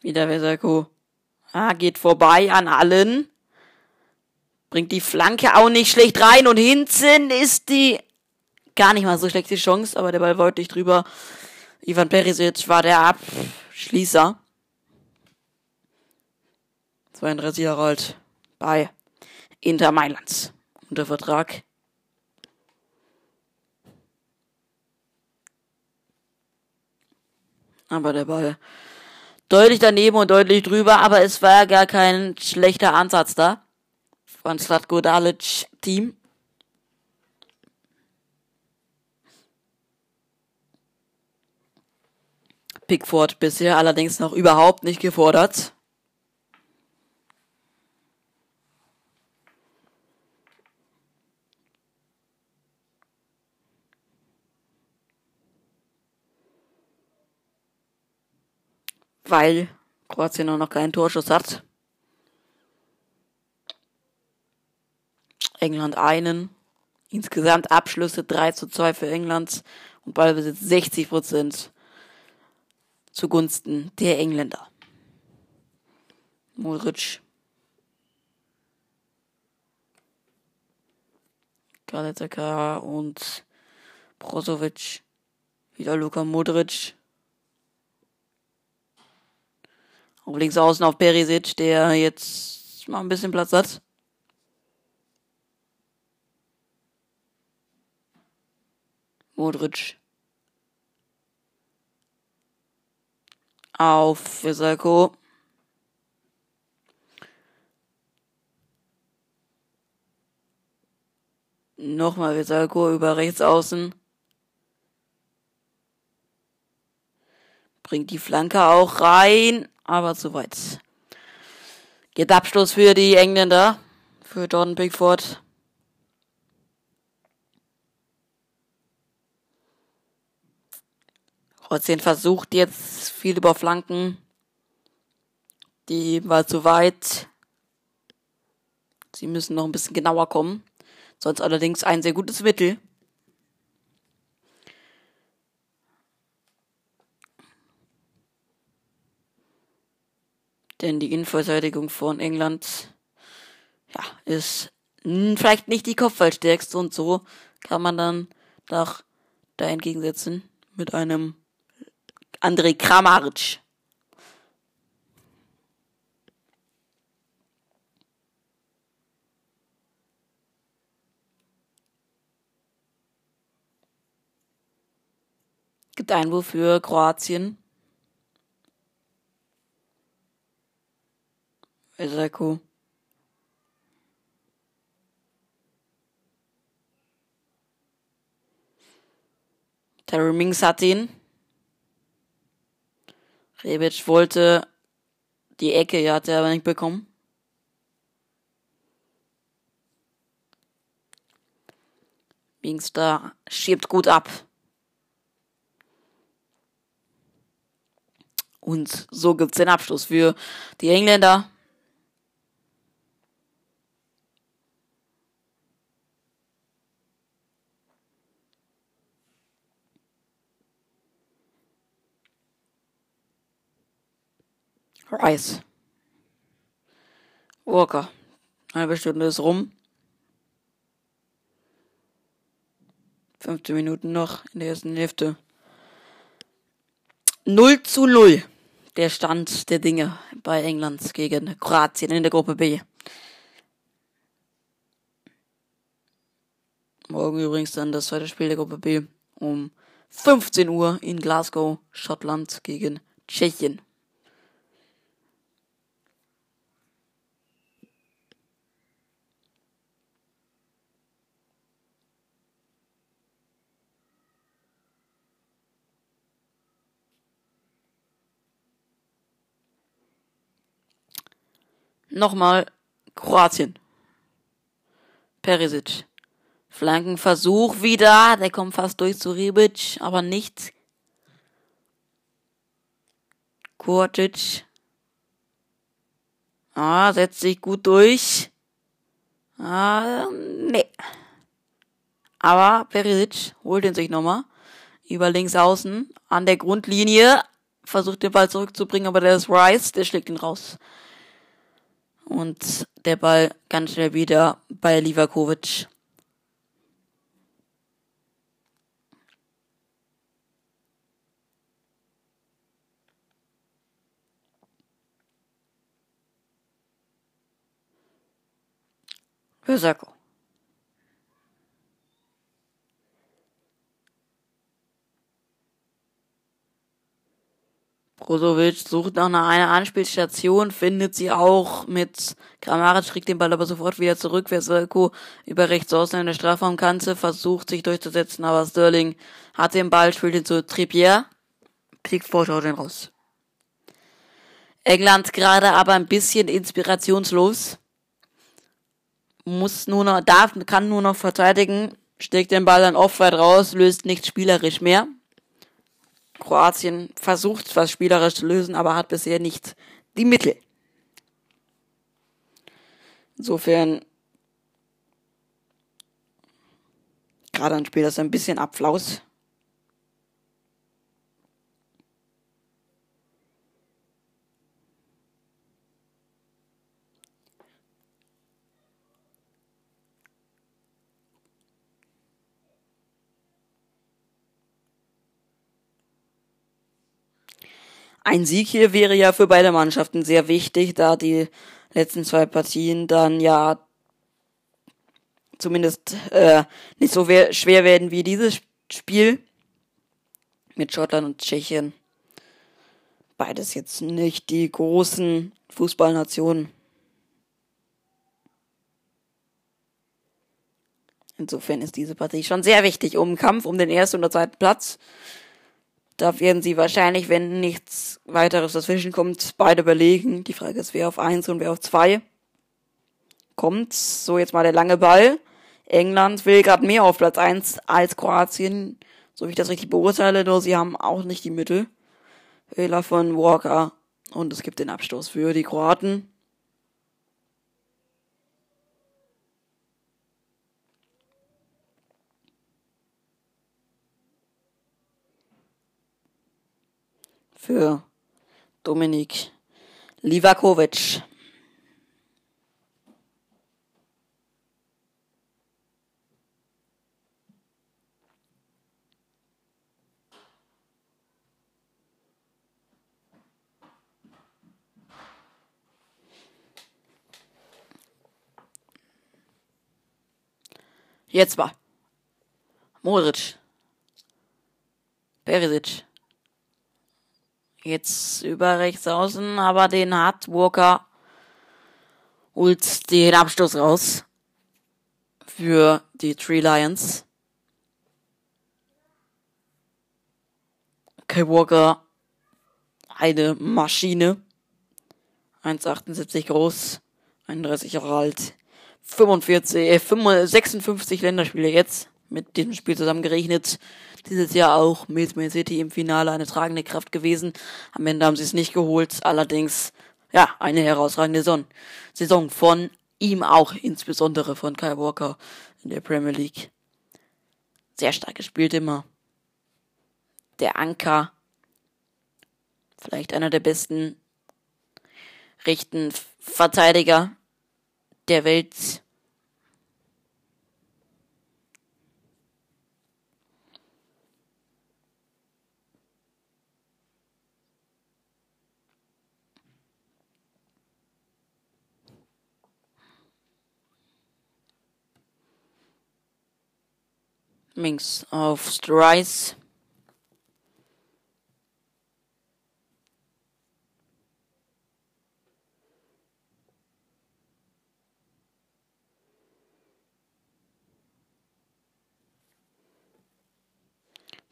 Wieder Veseko. Ah, geht vorbei an allen. Bringt die Flanke auch nicht schlecht rein und hinten ist die gar nicht mal so schlechte Chance, aber der Ball wollte nicht drüber. Ivan Perisic war der Abschließer. 32 Jahre alt. Bei Inter Mailand. Unter Vertrag. Aber der Ball deutlich daneben und deutlich drüber, aber es war gar kein schlechter Ansatz da. Von Slatko Dalic Team. Pickford bisher allerdings noch überhaupt nicht gefordert. Weil Kroatien noch keinen Torschuss hat. England einen. Insgesamt Abschlüsse 3 zu 2 für England und Ballbesitz 60 Prozent zugunsten der Engländer. Modric. Galetaka und Brozovic. Wieder Luka Modric. Auf links außen auf Perisic, der jetzt mal ein bisschen Platz hat. Modric. Auf Visako. Nochmal Visako über rechts außen. Bringt die Flanke auch rein, aber zu weit. Geht Abschluss für die Engländer, für Jordan Pickford. Kroatien versucht jetzt viel über Flanken. Die war zu weit. Sie müssen noch ein bisschen genauer kommen. Sonst allerdings ein sehr gutes Mittel. Denn die Innenverteidigung von England, ja, ist vielleicht nicht die Kopfballstärkste und so kann man dann doch da entgegensetzen mit einem Andrej Kramaric. Gibt Einwurf für Kroatien. Isako. Terry Mings hat ihn. Rebic wollte die Ecke, ja, hat er aber nicht bekommen. Wingster schiebt gut ab. Und so gibt's den Abschluss für die Engländer. Rice. Walker. Halbe Stunde ist rum. 15 Minuten noch in der ersten Hälfte. 0 zu 0 der Stand der Dinge bei England gegen Kroatien in der Gruppe B. Morgen übrigens dann das zweite Spiel der Gruppe B um 15 Uhr in Glasgow, Schottland gegen Tschechien. Nochmal Kroatien. Perisic. Flankenversuch wieder. Der kommt fast durch zu Ribic, aber nicht. Kurtic. Ah, setzt sich gut durch. Ah, nee. Aber Perisic holt ihn sich nochmal. Über links außen. An der Grundlinie. Versucht den Ball zurückzubringen, aber der ist Rice. Der schlägt ihn raus. Und der Ball ganz schnell wieder bei Livakovic. Hösako. Brozovic sucht nach einer, Anspielstation, findet sie auch mit Kramaric, kriegt den Ball aber sofort wieder zurück. Veselko über rechts außen in der Strafraumkante versucht sich durchzusetzen, aber Sterling hat den Ball, spielt ihn zu Trippier, Pickford schaut ihn raus. England gerade aber ein bisschen inspirationslos. Muss nur noch, darf, kann nur noch verteidigen, steckt den Ball dann oft weit raus, löst nicht spielerisch mehr. Kroatien versucht was spielerisch zu lösen, aber hat bisher nicht die Mittel. Insofern gerade ein Spiel, das ein bisschen abflaus. Ein Sieg hier wäre ja für beide Mannschaften sehr wichtig, da die letzten zwei Partien dann ja zumindest äh, nicht so schwer werden wie dieses Spiel mit Schottland und Tschechien. Beides jetzt nicht die großen Fußballnationen. Insofern ist diese Partie schon sehr wichtig um Kampf um den ersten oder zweiten Platz. Da werden sie wahrscheinlich, wenn nichts weiteres dazwischen kommt, beide belegen. Die Frage ist, wer auf eins und wer auf zwei kommt. So, jetzt mal der lange Ball. England will gerade mehr auf Platz eins als Kroatien, so wie ich das richtig beurteile, nur sie haben auch nicht die Mittel. Fehler von Walker und es gibt den Abstoß für die Kroaten. Für Dominik Livakovic. Jetzt mal. Modric. Perisic. Jetzt über rechts außen, aber den hat Walker holt den Abstoß raus für die Three Lions. Kai Walker, eine Maschine. 1,78 groß, 31 Jahre alt, 45, äh, 56 Länderspiele jetzt mit diesem Spiel zusammengerechnet dieses Jahr auch mit Man City im Finale eine tragende Kraft gewesen. Am Ende haben sie es nicht geholt. Allerdings, ja, eine herausragende Saison. Saison von ihm auch, insbesondere von Kyle Walker in der Premier League. Sehr stark gespielt immer. Der Anker. Vielleicht einer der besten rechten Verteidiger der Welt. Minks auf Strice.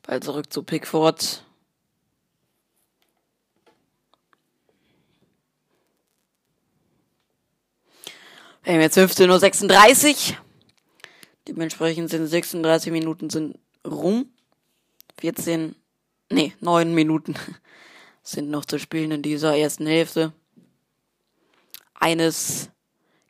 Ball zurück zu Pickford. Wir haben jetzt 15.36 Uhr. Dementsprechend sind 36 Minuten sind rum. 14, nee, 9 Minuten [LAUGHS] sind noch zu spielen in dieser ersten Hälfte eines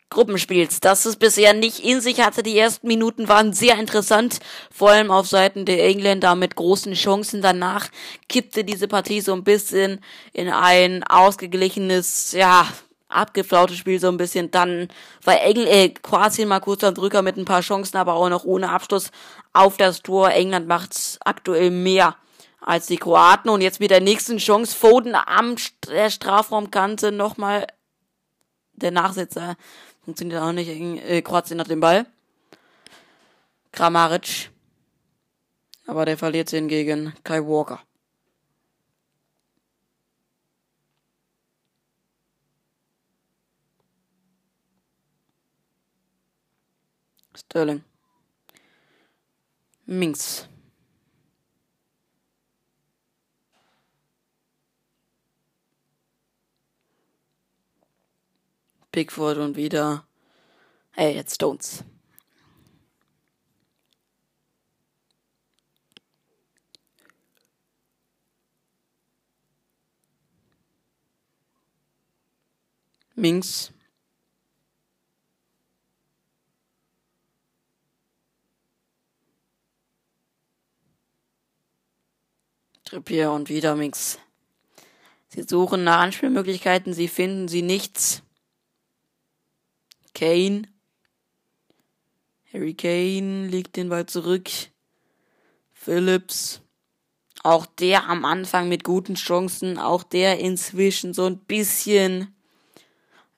Gruppenspiels, das es bisher nicht in sich hatte. Die ersten Minuten waren sehr interessant, vor allem auf Seiten der Engländer mit großen Chancen. Danach kippte diese Partie so ein bisschen in ein ausgeglichenes, ja, abgeflautes Spiel so ein bisschen. Dann war Engl äh, Kroatien mal kurz am Drücker mit ein paar Chancen, aber auch noch ohne Abschluss auf das Tor. England macht aktuell mehr als die Kroaten und jetzt mit der nächsten Chance Foden am der Strafraumkante nochmal der Nachsetzer Funktioniert auch nicht. Äh, Kroatien hat den Ball. Kramaric. Aber der verliert ihn gegen Kai Walker. Sterling. Minks. Pickford und wieder. Hey, jetzt Stones. Minks. Trippier und wieder Minks. Sie suchen nach Anspielmöglichkeiten, sie finden sie nichts. Kane. Harry Kane legt den Ball zurück. Phillips. Auch der am Anfang mit guten Chancen. Auch der inzwischen so ein bisschen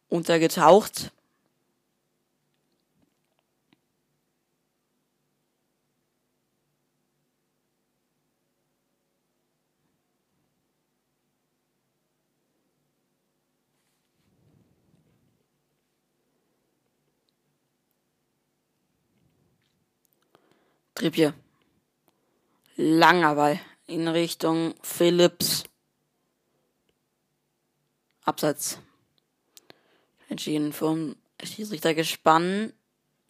untergetaucht. Trippier. Langer Ball in Richtung Phillips. Abseits. Entschieden vom Schiedsrichter gespannt.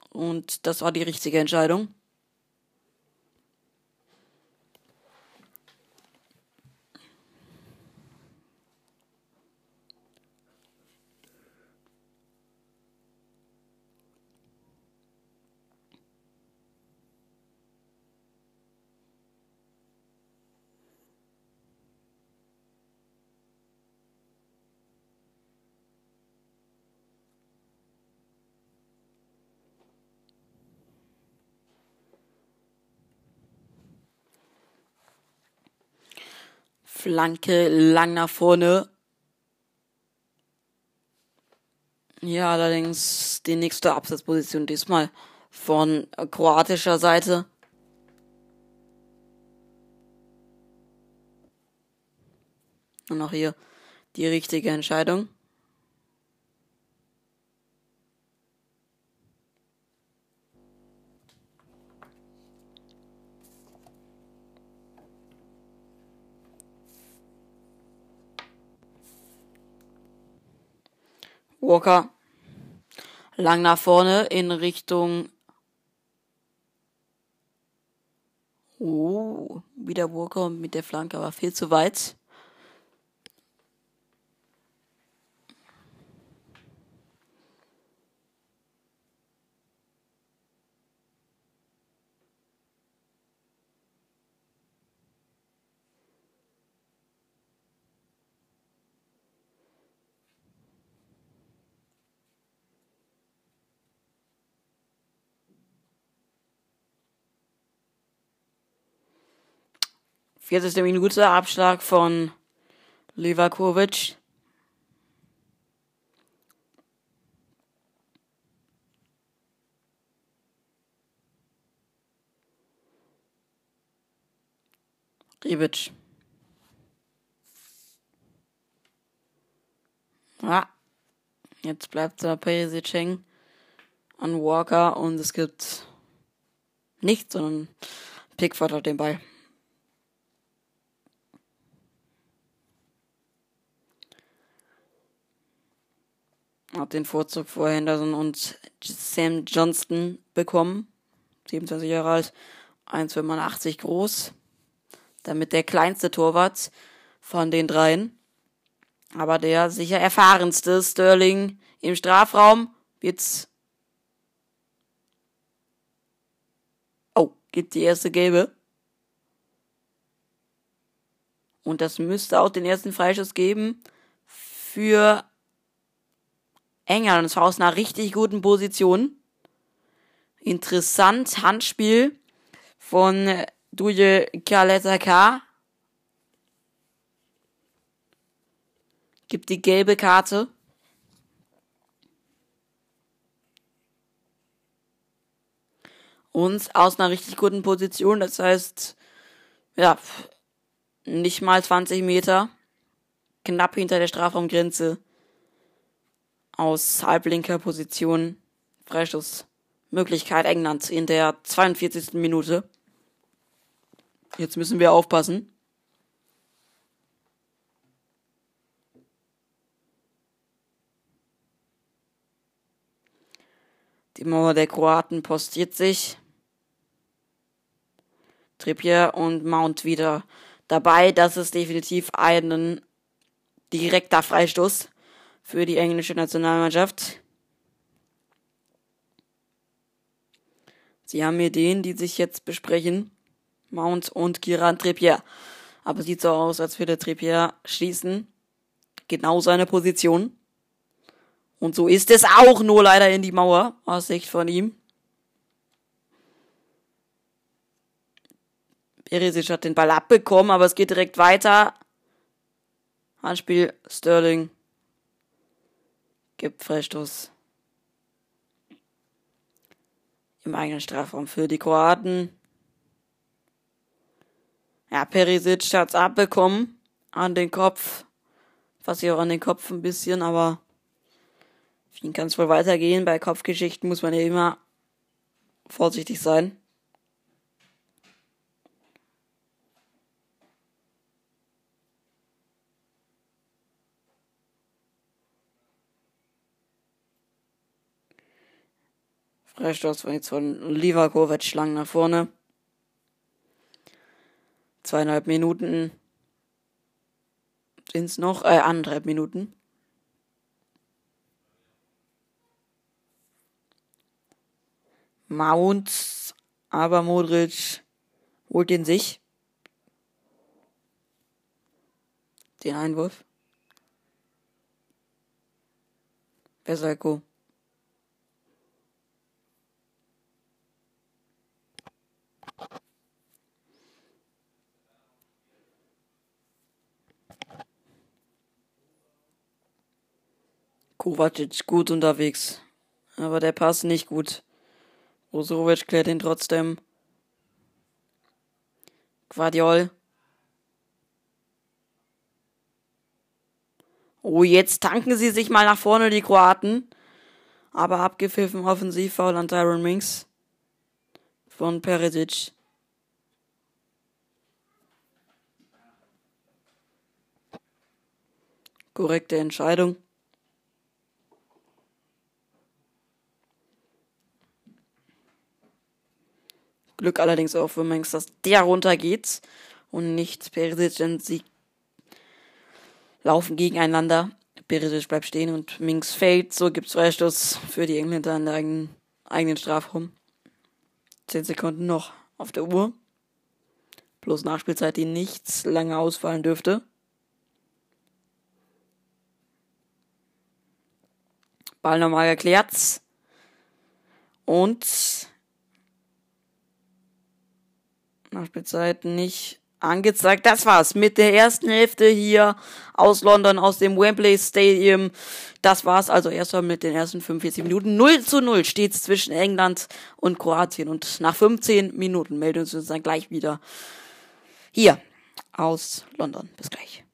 Und das war die richtige Entscheidung. Flanke lang nach vorne. Ja, allerdings die nächste Absatzposition diesmal von kroatischer Seite. Und auch hier die richtige Entscheidung. Walker lang nach vorne in Richtung. Oh, wieder Walker mit der Flanke, aber viel zu weit. Vierteste Minute, Abschlag von Levakovic. Rebic. Ja. Jetzt bleibt da Perisic hängen an Walker und es gibt nichts, sondern Pickford hat den Ball. Hat den Vorzug vor Henderson und Sam Johnston bekommen. 27 Jahre alt, 1,85 groß. Damit der kleinste Torwart von den dreien. Aber der sicher erfahrenste Sterling im Strafraum wird's. Oh, gibt die erste gelbe. Und das müsste auch den ersten Freischuss geben für England. Und zwar aus einer richtig guten Position. Interessant, Handspiel von Duje Kaletaka. Gibt die gelbe Karte. Und aus einer richtig guten Position, das heißt, ja, nicht mal 20 Meter, knapp hinter der Strafraumgrenze, aus halblinker Position, Freistoßmöglichkeit England in der 42. Minute. Jetzt müssen wir aufpassen. Die Mauer der Kroaten postiert sich. Trippier und Mount wieder dabei. Das ist definitiv ein direkter Freistoß für die englische Nationalmannschaft. Sie haben Ideen, die sich jetzt besprechen. Mount und Kiran Trippier. Aber sieht so aus, als würde Trippier schließen. Genau seine Position. Und so ist es auch nur leider in die Mauer, aus Sicht von ihm. Perisic hat den Ball abbekommen, aber es geht direkt weiter. Handspiel Sterling. Gibt Freistoß. Im eigenen Strafraum für die Kroaten. Ja, Perisic hat's abbekommen. An den Kopf. Fast auch an den Kopf ein bisschen, aber für ihn kann es wohl weitergehen. Bei Kopfgeschichten muss man ja immer vorsichtig sein. Freistoß von jetzt von Livakovic lang nach vorne. Zweieinhalb Minuten sind's noch, äh, anderthalb Minuten. Mount, aber Modric holt den sich. Den Einwurf. Besalko. Kovacic gut unterwegs. Aber der passt nicht gut. Brozovic klärt ihn trotzdem. Guardiol. Oh, jetzt tanken sie sich mal nach vorne, die Kroaten. Aber abgepfiffen Offensivfoul an Tyron Minks. Von Perisic. Korrekte Entscheidung. Glück allerdings auch für Mengs, dass der runtergeht und nicht Perisic und sie laufen gegeneinander. Perisic bleibt stehen und Minks fällt. So gibt's Freistoß für die Engländer an der eigenen, eigenen Strafraum. Zehn Sekunden noch auf der Uhr. Plus Nachspielzeit, die nichts lange ausfallen dürfte. Ball nochmal geklärt. Und Nachspielzeit nicht angezeigt. Das war's mit der ersten Hälfte hier aus London, aus dem Wembley Stadium. Das war's also erstmal mit den ersten 45 Minuten. 0 zu 0 steht's zwischen England und Kroatien. Und nach 15 Minuten melden wir uns dann gleich wieder hier aus London. Bis gleich.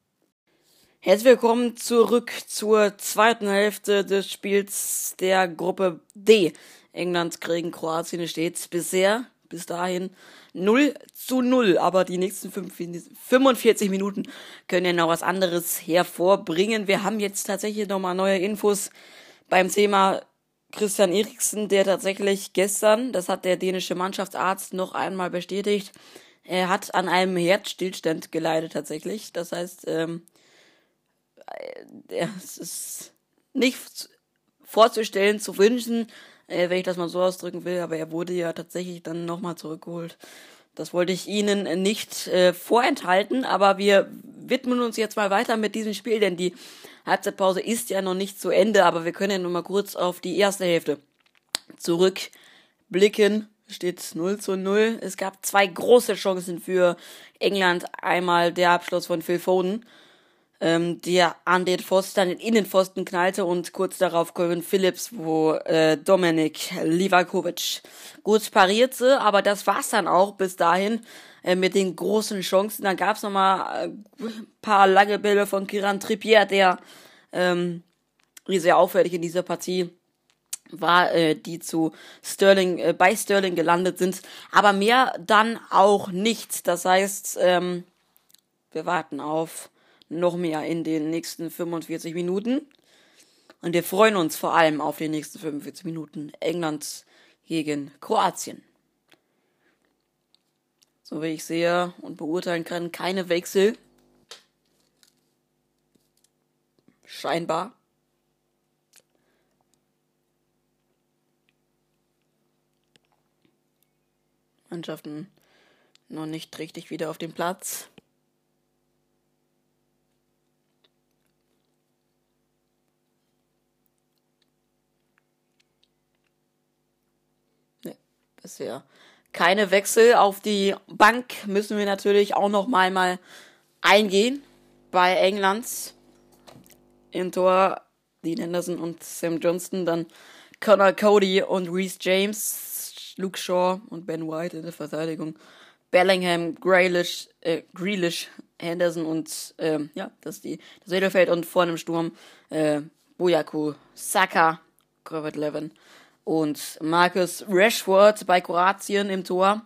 Herzlich willkommen zurück zur zweiten Hälfte des Spiels der Gruppe D. England gegen Kroatien steht bisher bis dahin 0 zu 0, aber die nächsten 45 Minuten können ja noch was anderes hervorbringen. Wir haben jetzt tatsächlich nochmal neue Infos beim Thema Christian Eriksen, der tatsächlich gestern, das hat der dänische Mannschaftsarzt noch einmal bestätigt, er hat an einem Herzstillstand geleidet tatsächlich. Das heißt, ähm, ja, es ist nicht vorzustellen, zu wünschen, äh, wenn ich das mal so ausdrücken will, aber er wurde ja tatsächlich dann nochmal zurückgeholt. Das wollte ich Ihnen nicht äh, vorenthalten, aber wir widmen uns jetzt mal weiter mit diesem Spiel, denn die Halbzeitpause ist ja noch nicht zu Ende, aber wir können ja nur mal kurz auf die erste Hälfte zurückblicken. Steht 0 zu 0. Es gab zwei große Chancen für England. Einmal der Abschluss von Phil Foden ähm, der an den Pfosten, den Innenpfosten knallte und kurz darauf Colin Phillips, wo äh, Dominik Livakovic gut parierte, aber das war's dann auch bis dahin äh, mit den großen Chancen. Dann gab's noch mal äh, paar lange Bälle von Kiran Trippier, der ähm, sehr auffällig in dieser Partie war, äh, die zu Sterling, äh, bei Sterling gelandet sind, aber mehr dann auch nicht. Das heißt, ähm, wir warten auf noch mehr in den nächsten 45 Minuten. Und wir freuen uns vor allem auf die nächsten 45 Minuten Englands gegen Kroatien. So wie ich sehe und beurteilen kann, keine Wechsel. Scheinbar. Mannschaften noch nicht richtig wieder auf dem Platz. Bisher. Keine Wechsel auf die Bank müssen wir natürlich auch noch mal, mal eingehen bei Englands. Im Tor Dean Henderson und Sam Johnston, dann Connor Cody und Reese James, Luke Shaw und Ben White in der Verteidigung. Bellingham, Grealish, äh, Grealish, Henderson und ähm, ja, das ist die das Mittelfeld und vorne im Sturm äh, Boyaku, Saka, Corbett Levin und Marcus Rashford bei Kroatien im Tor.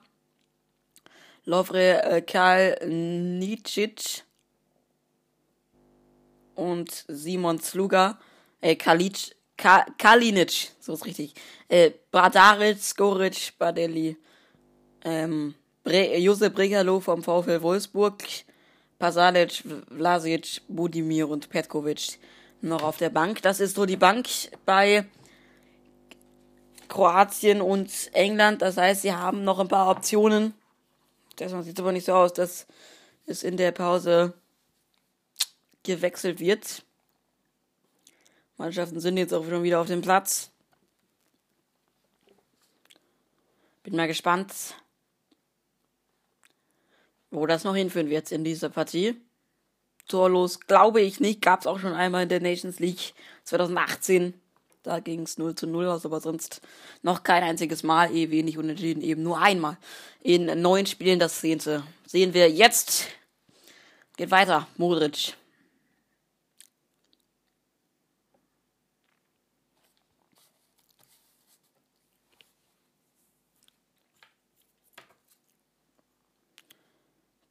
Lovre äh, Kalnicic und Simon Sluga, äh, Kalic, Ka, Kalinic, so ist richtig, äh, Badaric, Skoric, Badelli, ähm, Bre Josep Bregalo vom VfL Wolfsburg, Pasalic, Vlasic, Budimir und Petkovic noch auf der Bank. Das ist so die Bank bei Kroatien und England. Das heißt, sie haben noch ein paar Optionen. Das sieht aber nicht so aus, dass es in der Pause gewechselt wird. Mannschaften sind jetzt auch schon wieder auf dem Platz. Bin mal gespannt, wo das noch hinführen wird in dieser Partie. Torlos glaube ich nicht. Gab es auch schon einmal in der Nations League 2018. Da ging es 0 zu 0 aus, aber sonst noch kein einziges Mal, eh wenig unentschieden, eben nur einmal. In neun Spielen das zehnte. Sehen wir jetzt. Geht weiter, Modric.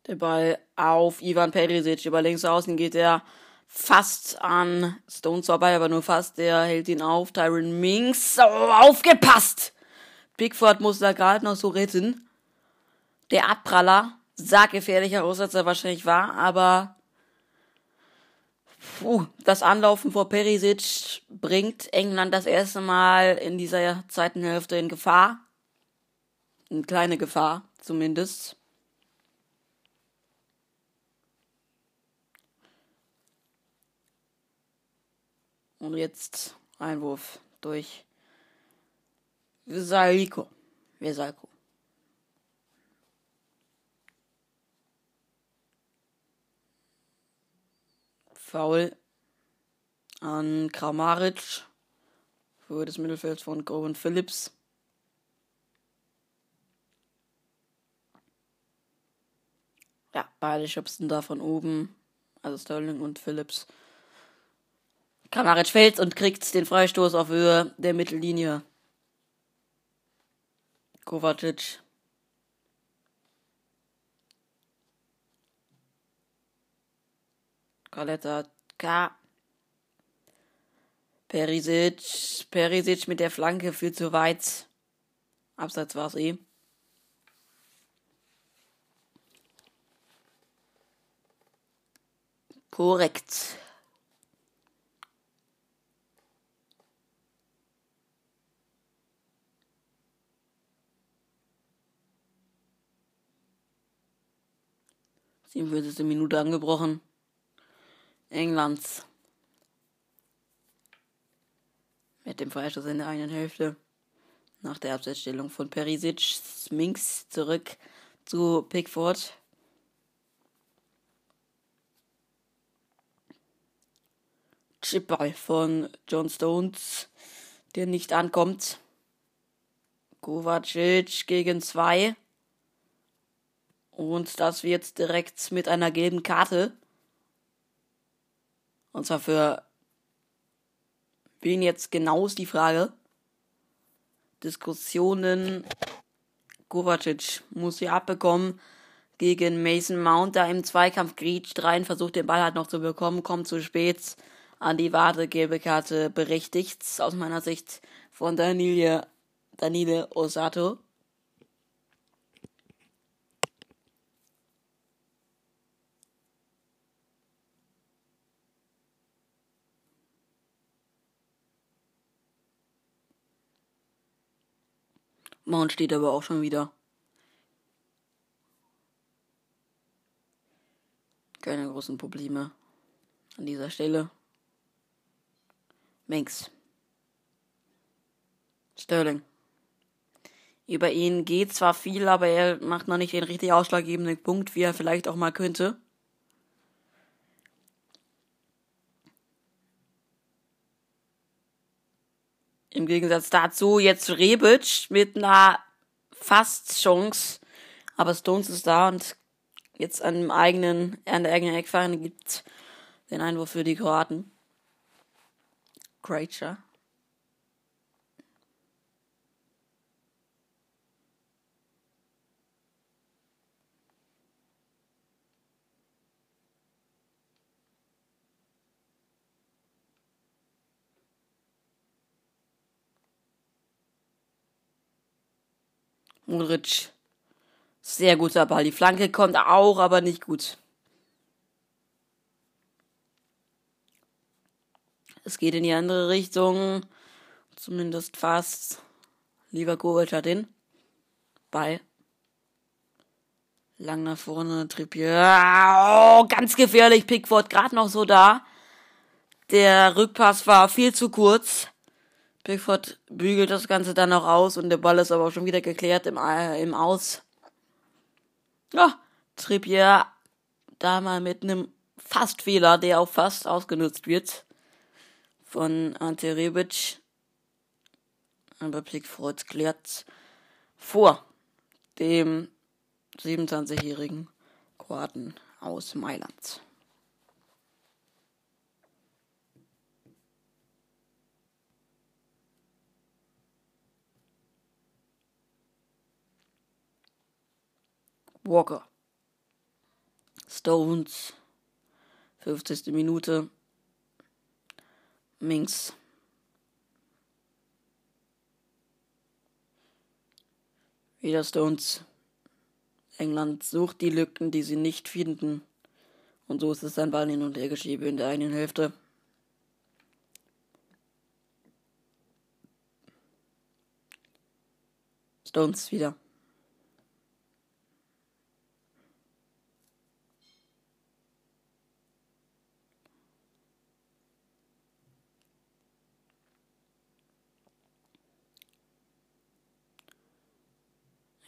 Der Ball auf Ivan Perisic. Über links außen geht er fast an Stones vorbei, aber nur fast. Der hält ihn auf. Tyron Minks. Oh, aufgepasst! Bigfoot muss da gerade noch so retten. Der Abpraller sah gefährlicher aus, als er wahrscheinlich war, aber puh, das Anlaufen vor Perisic bringt England das erste Mal in dieser zweiten Hälfte in Gefahr. Eine kleine Gefahr, zumindest. Und jetzt Einwurf durch Vesaliko. Vesalko. Foul an Kramaric für das Mittelfeld von Govan Phillips. Ja, beide schubsten da von oben. Also Sterling und Phillips. Kamaric fällt und kriegt den Freistoß auf Höhe der Mittellinie. Kovacic. Kaletta K. Perisic. Perisic mit der Flanke viel zu weit. Abseits war es eh. Korrekt. Siebenundvierzigste Minute angebrochen. Englands. Mit dem Freistoß in der einen Hälfte. Nach der Abseitsstellung von Perisic. Minks zurück zu Pickford. Chipball von John Stones, der nicht ankommt. Kovacic gegen zwei. Und das wird direkt mit einer gelben Karte. Und zwar für wen jetzt genau ist die Frage. Diskussionen. Kovacic muss sie abbekommen gegen Mason Mount, da im Zweikampf grätscht rein, versucht den Ball halt noch zu bekommen, kommt zu spät an die Warte gelbe Karte berechtigt, aus meiner Sicht von Daniele, Danile Osato. Mount steht aber auch schon wieder. Keine großen Probleme an dieser Stelle. Minks. Sterling. Über ihn geht zwar viel, aber er macht noch nicht den richtig ausschlaggebenden Punkt, wie er vielleicht auch mal könnte. Im Gegensatz dazu jetzt Rebic mit einer Fast-Chance. Aber Stones ist da und jetzt an dem eigenen, an der eigenen Eckfahne gibt den Einwurf für die Kroaten. Creature Modric. Sehr guter Ball. Die Flanke kommt auch, aber nicht gut. Es geht in die andere Richtung. Zumindest fast. Lieber Kovac hat den Ball. Lang nach vorne, Trippier. Oh, ganz gefährlich. Pickford gerade noch so da. Der Rückpass war viel zu kurz. Pickford bügelt das Ganze dann noch aus und der Ball ist aber schon wieder geklärt im, äh, im Aus. Ja, Trippier da mal mit einem Fastfehler, der auch fast ausgenutzt wird von Ante Rebic. Aber Pickford klärt vor dem 27-jährigen Kroaten aus Mailand. Walker. Stones. 50. Minute. Minx. Wieder Stones. England sucht die Lücken, die sie nicht finden. Und so ist es ein Ball hin und her geschiebe in der einen Hälfte. Stones wieder.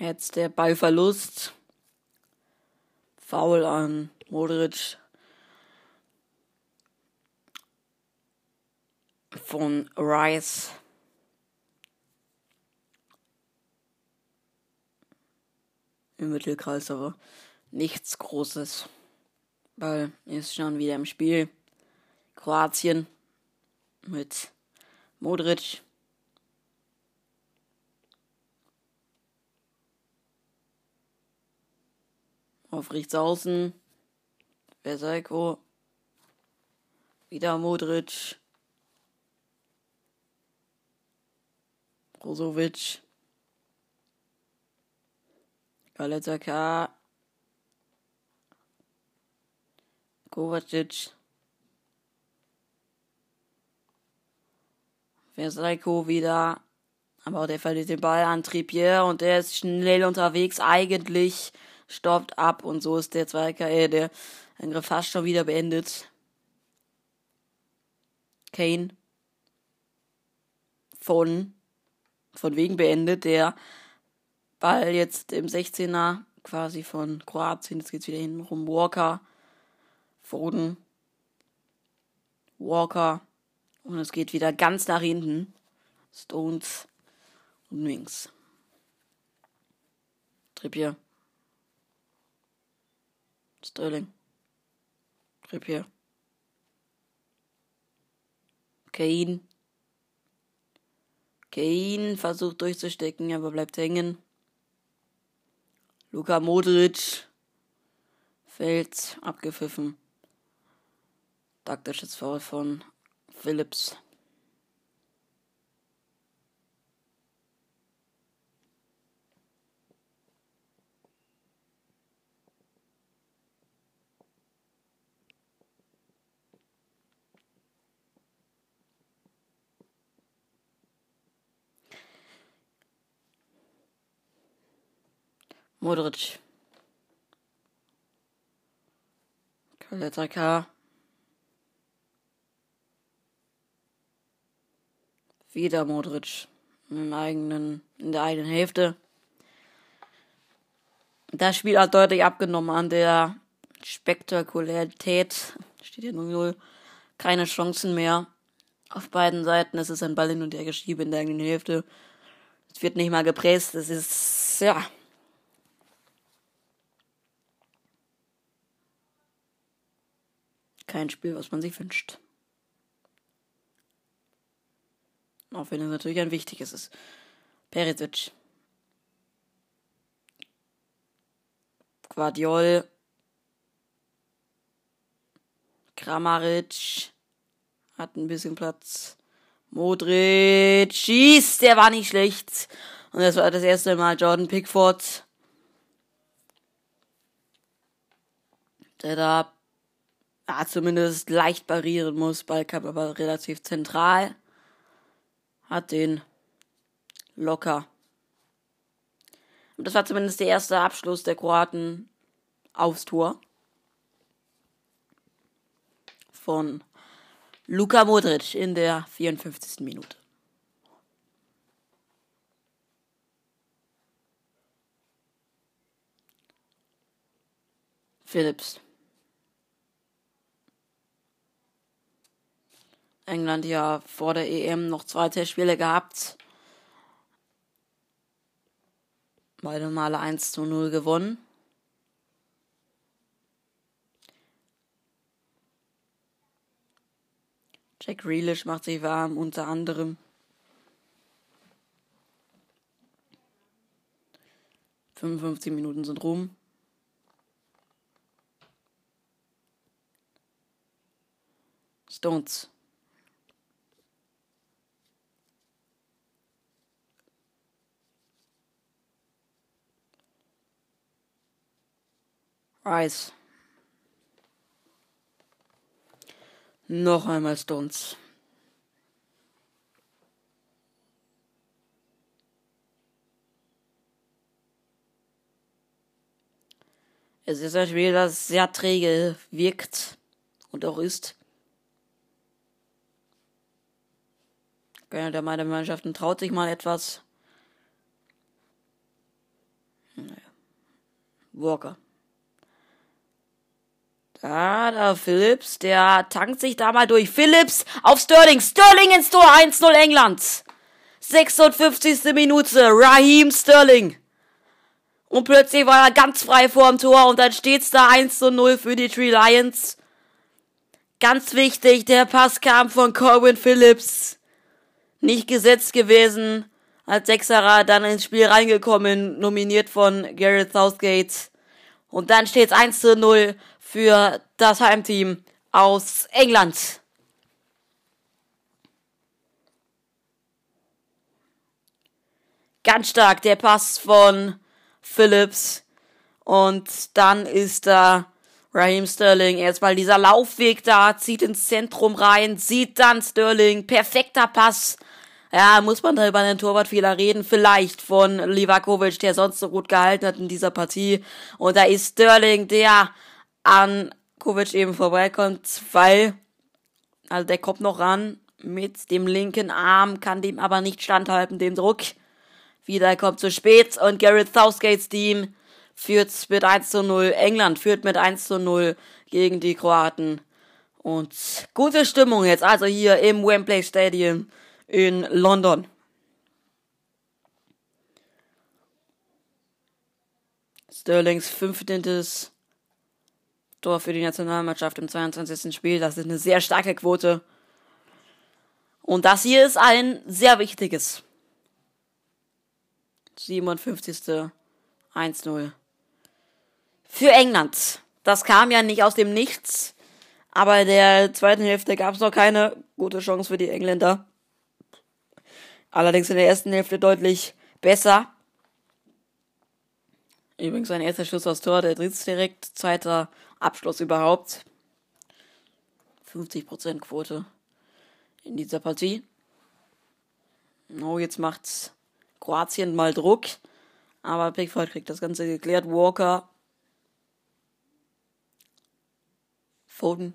Jetzt der Ballverlust. Foul an Modric. Von Rice. Im Mittelkreis aber. nichts Großes. Weil ist schon wieder im Spiel. Kroatien mit Modric. Auf rechts außen. Versalko. Wieder Modric. Brozovic. Galetaka. Kovacic. Versalko wieder. Aber der verliert den Ball an Trippier und der ist schnell unterwegs eigentlich. Stoppt ab und so ist der Zweiker, äh, der Angriff fast schon wieder beendet. Kane. Von. Von wegen beendet. Der Ball jetzt im 16er quasi von Kroatien. Jetzt geht's wieder hinten rum. Walker. Foden. Walker. Und es geht wieder ganz nach hinten. Stones und Wings. Trippier. Sterling. Trippier. Kane. Kane versucht durchzustecken, aber bleibt hängen. Luka Modric fällt abgepfiffen. Taktisches Foul von Phillips. Modric. Kaletaka. Wieder Modric. Im eigenen, in der eigenen Hälfte. Das Spiel hat deutlich abgenommen an der Spektakularität. Steht hier 0-0. Keine Chancen mehr. Auf beiden Seiten. Es ist ein Ball hin und her geschiebe in der eigenen Hälfte. Es wird nicht mal gepresst. Es ist, ja, kein Spiel, was man sich wünscht. Auch wenn es natürlich ein wichtiges ist. Perisic. Guardiol. Kramaric. Hat ein bisschen Platz. Modric. Schießt, der war nicht schlecht. Und das war das erste Mal Jordan Pickford. Der da ja, zumindest leicht parieren muss. Ballcup aber relativ zentral. Hat den locker. Und das war zumindest der erste Abschluss der Kroaten aufs Tor. Von Luka Modric in der 54. Minute. Phillips. England ja vor der EM noch zwei Testspiele gehabt. Beide Male 1 zu 0 gewonnen. Jack Grealish macht sich warm, unter anderem. Fünfundfünfzig Minuten sind rum. Stones. Rice. Noch einmal Stones. Es ist ein Spiel, das sehr träge wirkt und auch ist. Keiner der meiner Mannschaften traut sich mal etwas. Walker. Da, da Phillips, der tankt sich da mal durch. Phillips auf Sterling. Sterling ins Tor. 1-0 England. 56. Minute. Raheem Sterling. Und plötzlich war er ganz frei vorm Tor und dann steht's da 1 zu 0 für die Tree Lions. Ganz wichtig, der Pass kam von Corwin Phillips. Nicht gesetzt gewesen. Als Sechserer dann ins Spiel reingekommen, nominiert von Gareth Southgate. Und dann steht's 1 zu 0 für das Heimteam aus England. Ganz stark der Pass von Phillips. Und dann ist da Raheem Sterling erstmal dieser Laufweg da, zieht ins Zentrum rein, sieht dann Sterling, perfekter Pass. Ja, muss man da über einen Torwartfehler reden? Vielleicht von Livakovic, der sonst so gut gehalten hat in dieser Partie. Und da ist Sterling, der an Kovic eben vorbeikommt, weil, also der kommt noch ran mit dem linken Arm, kann dem aber nicht standhalten, dem Druck. Wieder kommt zu spät und Gareth Southgates Team führt mit 1 zu 0. England führt mit 1 zu 0 gegen die Kroaten. Und gute Stimmung jetzt, also hier im Wembley Stadium in London. Sterlings fünftes Tor für die Nationalmannschaft im 22. Spiel. Das ist eine sehr starke Quote. Und das hier ist ein sehr wichtiges. 57. 1-0. Für England. Das kam ja nicht aus dem Nichts. Aber in der zweiten Hälfte gab es noch keine gute Chance für die Engländer. Allerdings in der ersten Hälfte deutlich besser. Übrigens sein erster Schuss aufs Tor, der dritte direkt, zweiter Abschluss überhaupt. 50% Quote in dieser Partie. Oh, jetzt macht's Kroatien mal Druck. Aber Pickford kriegt das Ganze geklärt. Walker. Foden.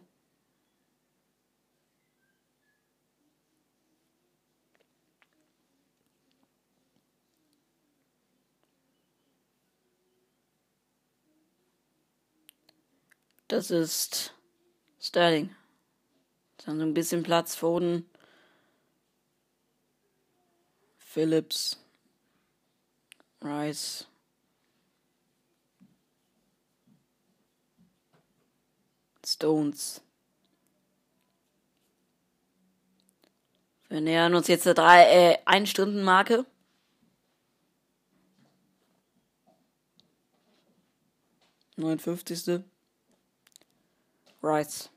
Das ist Sterling. Dann so ein bisschen Platz, Foden. Phillips. Rice. Stones. Wir nähern uns jetzt der drei, äh, ein Stunden Marke. Neunundfünfzigste. Rice.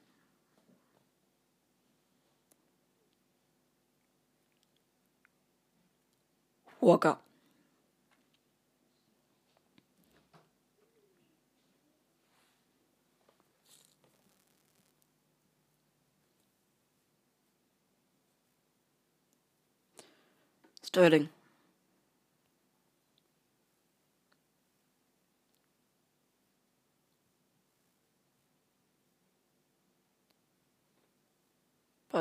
Walker. Sterling.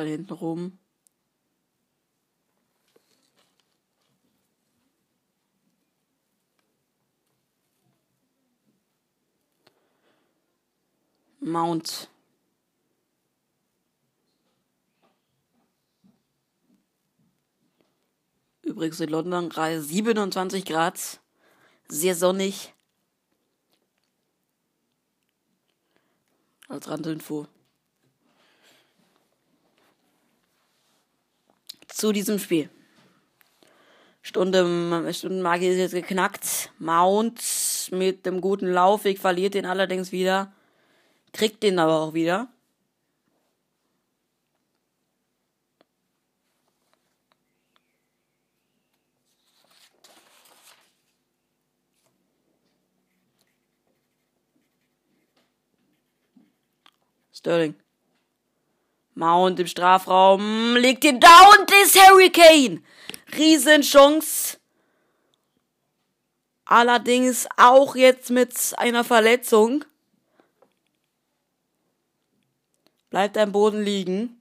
Hinten rum. Mount. Übrigens in London gerade 27 Grad. Sehr sonnig. Als Randinfo. Zu diesem Spiel. Stunde, Stundenmarke ist jetzt geknackt. Mount mit dem guten Laufweg verliert den allerdings wieder. Kriegt den aber auch wieder. Sterling. Mount im Strafraum, legt ihn da und ist Harry Kane. Riesenchance. Allerdings auch jetzt mit einer Verletzung. Bleibt am Boden liegen.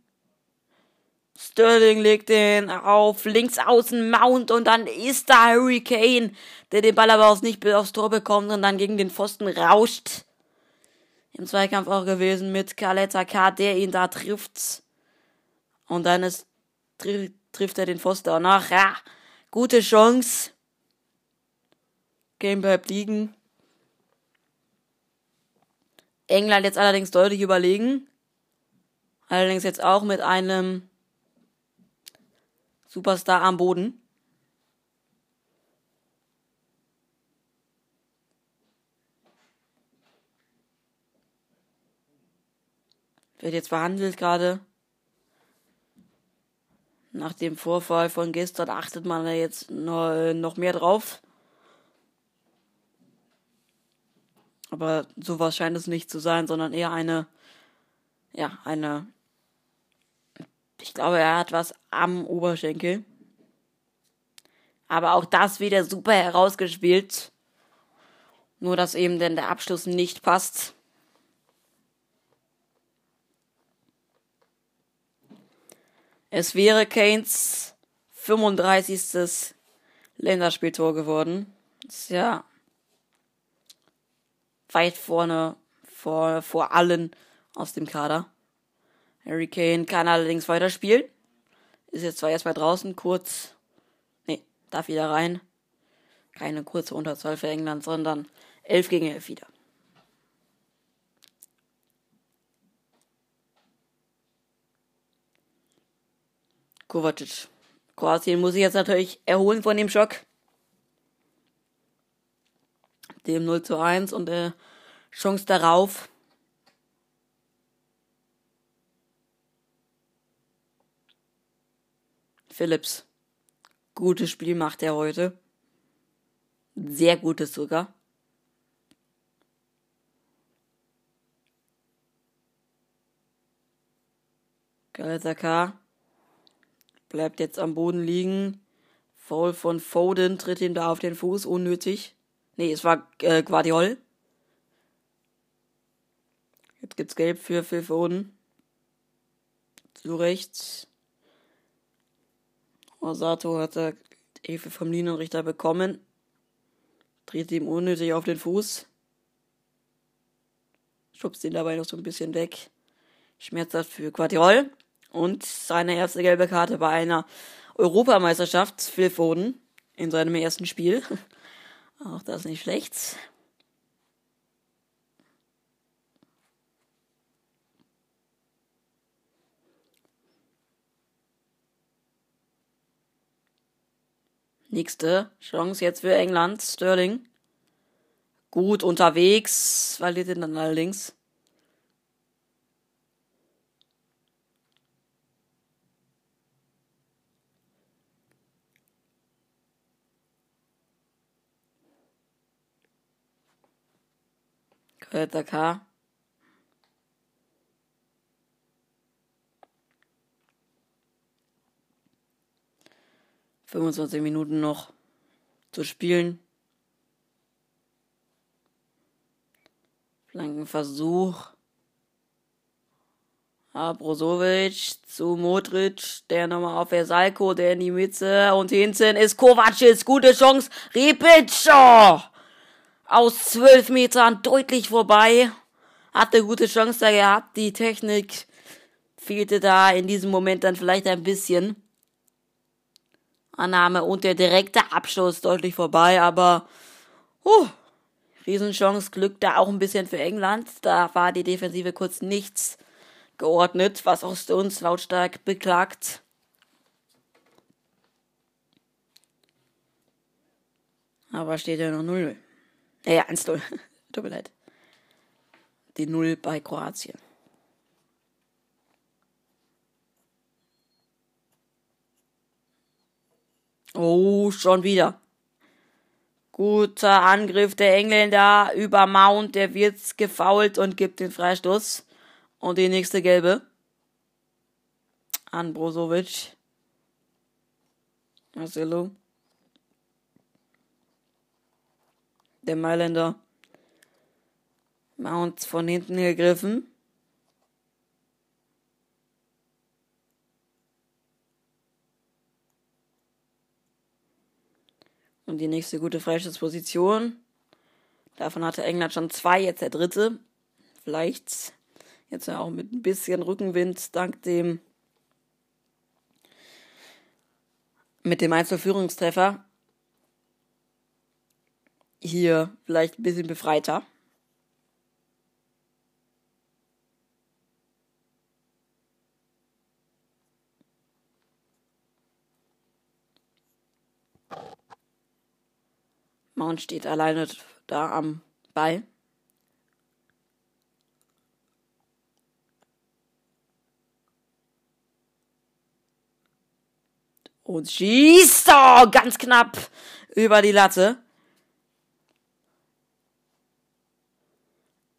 Sterling legt den auf links außen Mount und dann ist da Harry Kane, der den Ball aber nicht aufs Tor bekommt und dann gegen den Pfosten rauscht im Zweikampf auch gewesen mit Kaleta K, der ihn da trifft. Und dann ist, tri trifft er den Foster auch noch. Ja, gute Chance. Game bleibt liegen. England jetzt allerdings deutlich überlegen. Allerdings jetzt auch mit einem Superstar am Boden. Wird jetzt verhandelt gerade. Nach dem Vorfall von gestern achtet man da jetzt noch mehr drauf. Aber sowas scheint es nicht zu sein, sondern eher eine, ja, eine, ich glaube, er hat was am Oberschenkel. Aber auch das wieder super herausgespielt. Nur, dass eben denn der Abschluss nicht passt. Es wäre Kanes 35. Länderspieltor geworden. Ist ja weit vorne vor, vor allen aus dem Kader. Harry Kane kann allerdings weiterspielen. Ist jetzt zwar erstmal draußen, kurz. Nee, darf wieder rein. Keine kurze Unterzahl für England, sondern 11 gegen 11 wieder. Kovacic. Kroatien muss sich jetzt natürlich erholen von dem Schock. Dem 0 zu 1 und der Chance darauf. Phillips. Gutes Spiel macht er heute. Sehr gutes sogar. Galazakar bleibt jetzt am Boden liegen. Foul von Foden tritt ihm da auf den Fuß, unnötig. Nee, es war äh, Guardiol. Jetzt gibt's Gelb für Phil Foden. Zu rechts. Osato hat da Hilfe vom Linienrichter bekommen. Dreht ihm unnötig auf den Fuß. Schubst ihn dabei noch so ein bisschen weg. Schmerzhaft für Guardiol. Und seine erste gelbe Karte bei einer Europameisterschaft, Phil Foden, in seinem ersten Spiel. [LAUGHS] Auch das nicht schlecht. Nächste Chance jetzt für England. Sterling. Gut unterwegs. Verliert ihn dann allerdings. Kölzer K. Fünfundzwanzig Minuten noch zu spielen. Flankenversuch. Brozovic zu Modric, der nochmal auf Versalko, der in die Mitte und hinten ist Kovacic, gute Chance, Repic, oh! Aus zwölf Metern deutlich vorbei. Hatte gute Chance da gehabt. Die Technik fehlte da in diesem Moment dann vielleicht ein bisschen. Annahme und der direkte Abschluss deutlich vorbei, aber uh, Riesenchance, Glück da auch ein bisschen für England. Da war die Defensive kurz nichts geordnet, was auch Stones lautstark beklagt. Aber steht ja noch 0. Ja 1-0. [LAUGHS] Tut mir leid. Die 0 bei Kroatien. Oh, schon wieder. Guter Angriff der Engländer über Mount. Der wird gefault und gibt den Freistoß. Und die nächste gelbe. An Brozovic. Marcelo. Der Mailänder. Mount von hinten gegriffen. Und die nächste gute Freistoßposition. Davon hatte England schon zwei, jetzt der dritte. Vielleicht jetzt auch mit ein bisschen Rückenwind dank dem mit dem Einzelführungstreffer hier vielleicht ein bisschen befreiter. Mount steht alleine da am Ball. Und schießt oh, ganz knapp über die Latte.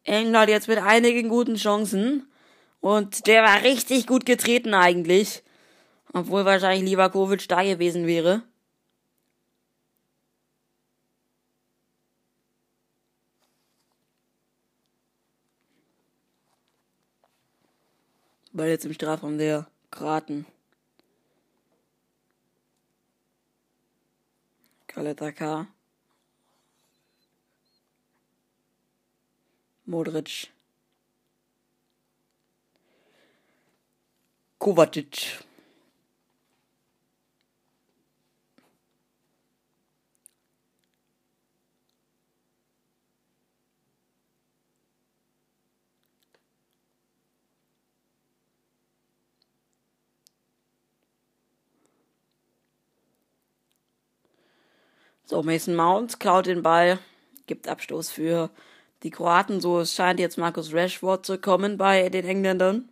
England jetzt mit einigen guten Chancen. Und der war richtig gut getreten eigentlich. Obwohl wahrscheinlich Livakovic da gewesen wäre. Weil jetzt im Strafraum der Kroaten. Kaleta K. Modric. Kovacic. So, Mason Mount klaut den Ball, gibt Abstoß für die Kroaten. So, es scheint jetzt Markus Rashford zu kommen bei den Engländern.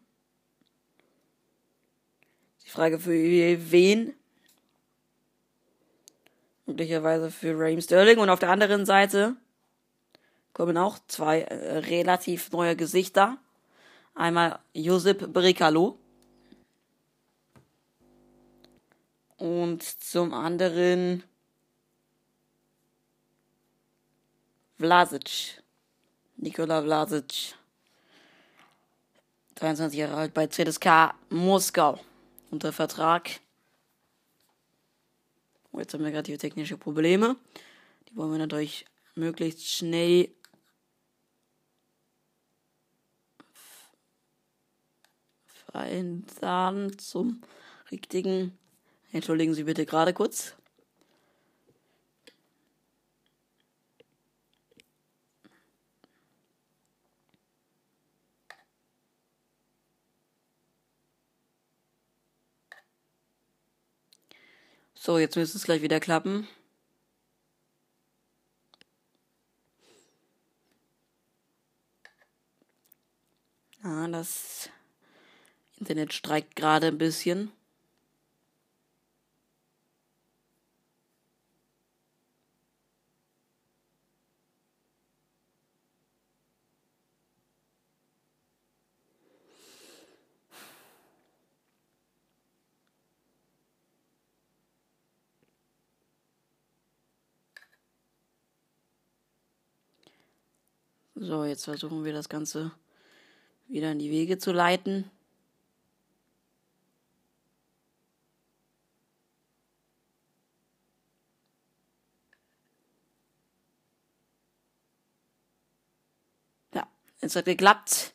Die Frage für wen? Möglicherweise für Raheem Sterling. Und auf der anderen Seite kommen auch zwei äh, relativ neue Gesichter. Einmal Josip Brikalo. Und zum anderen Vlasic. Nikola Vlasic. 23 Jahre alt bei ZSK Moskau. Unter Vertrag. Oh, jetzt haben wir gerade hier technische Probleme. Die wollen wir natürlich möglichst schnell verändern zum richtigen. Entschuldigen Sie bitte gerade kurz. So, jetzt müsste es gleich wieder klappen. Ah, das Internet streikt gerade ein bisschen. So, jetzt versuchen wir das Ganze wieder in die Wege zu leiten. Ja, es hat geklappt.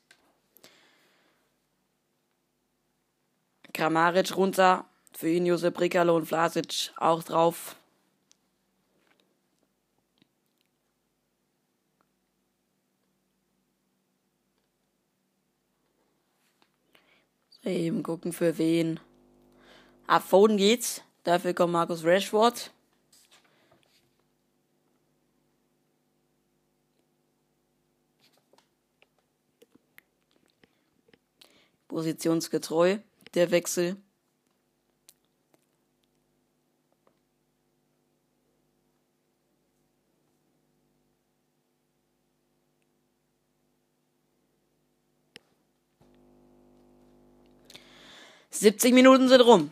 Kramaric runter. Für ihn Josep Rikalo und Vlasic auch drauf. Eben gucken für wen. Ab Foden geht's. Dafür kommt Markus Rashford. Positionsgetreu, der Wechsel. Siebzig Minuten sind rum.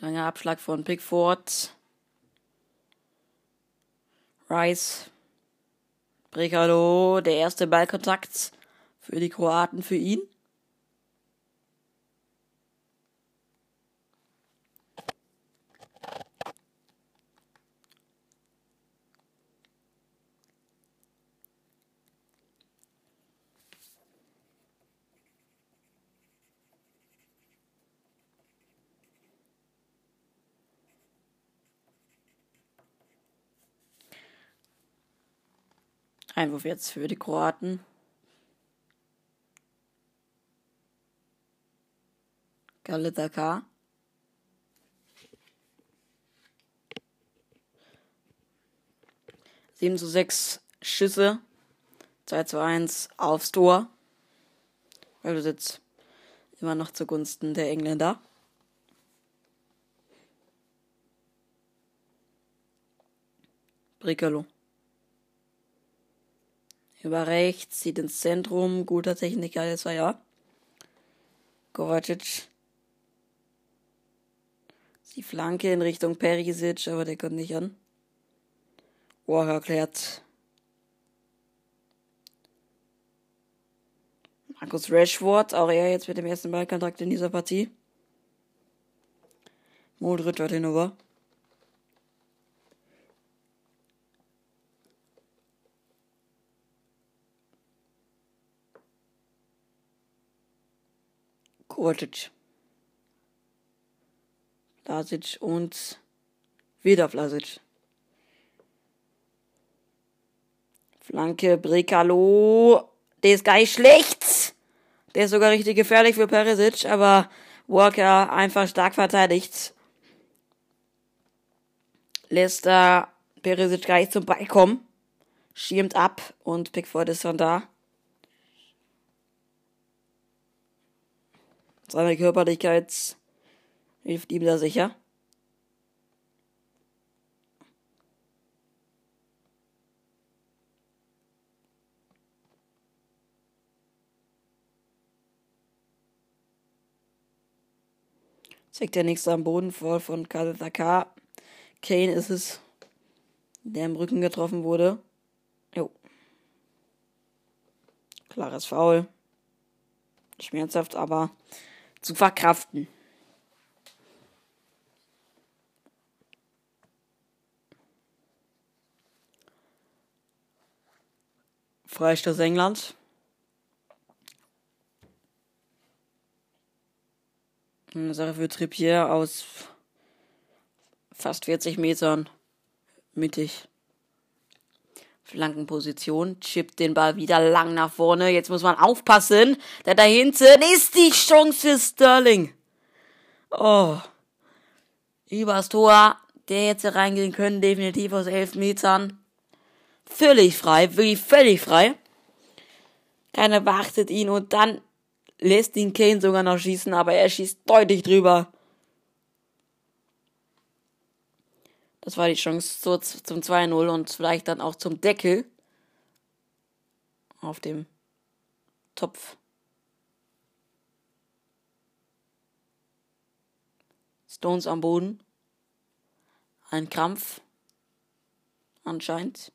Langer Abschlag von Pickford. Rice. Brekalo, der erste Ballkontakt für die Kroaten, für ihn. Einwurf jetzt für die Kroaten. Galita K. Sieben zu sechs Schüsse. 2 zu 1 aufs Tor. Also jetzt immer noch zugunsten der Engländer. Bricolo. Über rechts, zieht ins Zentrum, guter Techniker, das war ja. Kovacic. Die Flanke in Richtung Perisic, aber der kommt nicht an. Walker klärt. Markus Rashford, auch er jetzt mit dem ersten Ballkontakt in dieser Partie. Modric wird hinüber. Kovacic. Vlasic und wieder Vlasic. Flanke, Brekalo. Der ist gar nicht schlecht. Der ist sogar richtig gefährlich für Perisic, aber Walker einfach stark verteidigt. Lässt da Perisic gar nicht zum Ball kommen. Schirmt ab und Pickford ist dann da. Seine Körperlichkeit hilft ihm da sicher. Zeigt der nächste am Boden voll von K. Kane ist es, der im Rücken getroffen wurde. Jo. Klares Foul. Schmerzhaft, aber zu verkraften. Freistoß England. Eine Sache für Trippier aus fast 40 Metern mittig. Flankenposition, chippt den Ball wieder lang nach vorne. Jetzt muss man aufpassen, denn da hinten ist die Chance für Sterling. Oh. Übers Tor, der hätte reingehen können, definitiv aus elf Metern. Völlig frei, wirklich völlig frei. Keiner beachtet ihn und dann lässt ihn Kane sogar noch schießen, aber er schießt deutlich drüber. Das war die Chance so zum 2-0 und vielleicht dann auch zum Deckel auf dem Topf. Stones am Boden. Ein Krampf. Anscheinend.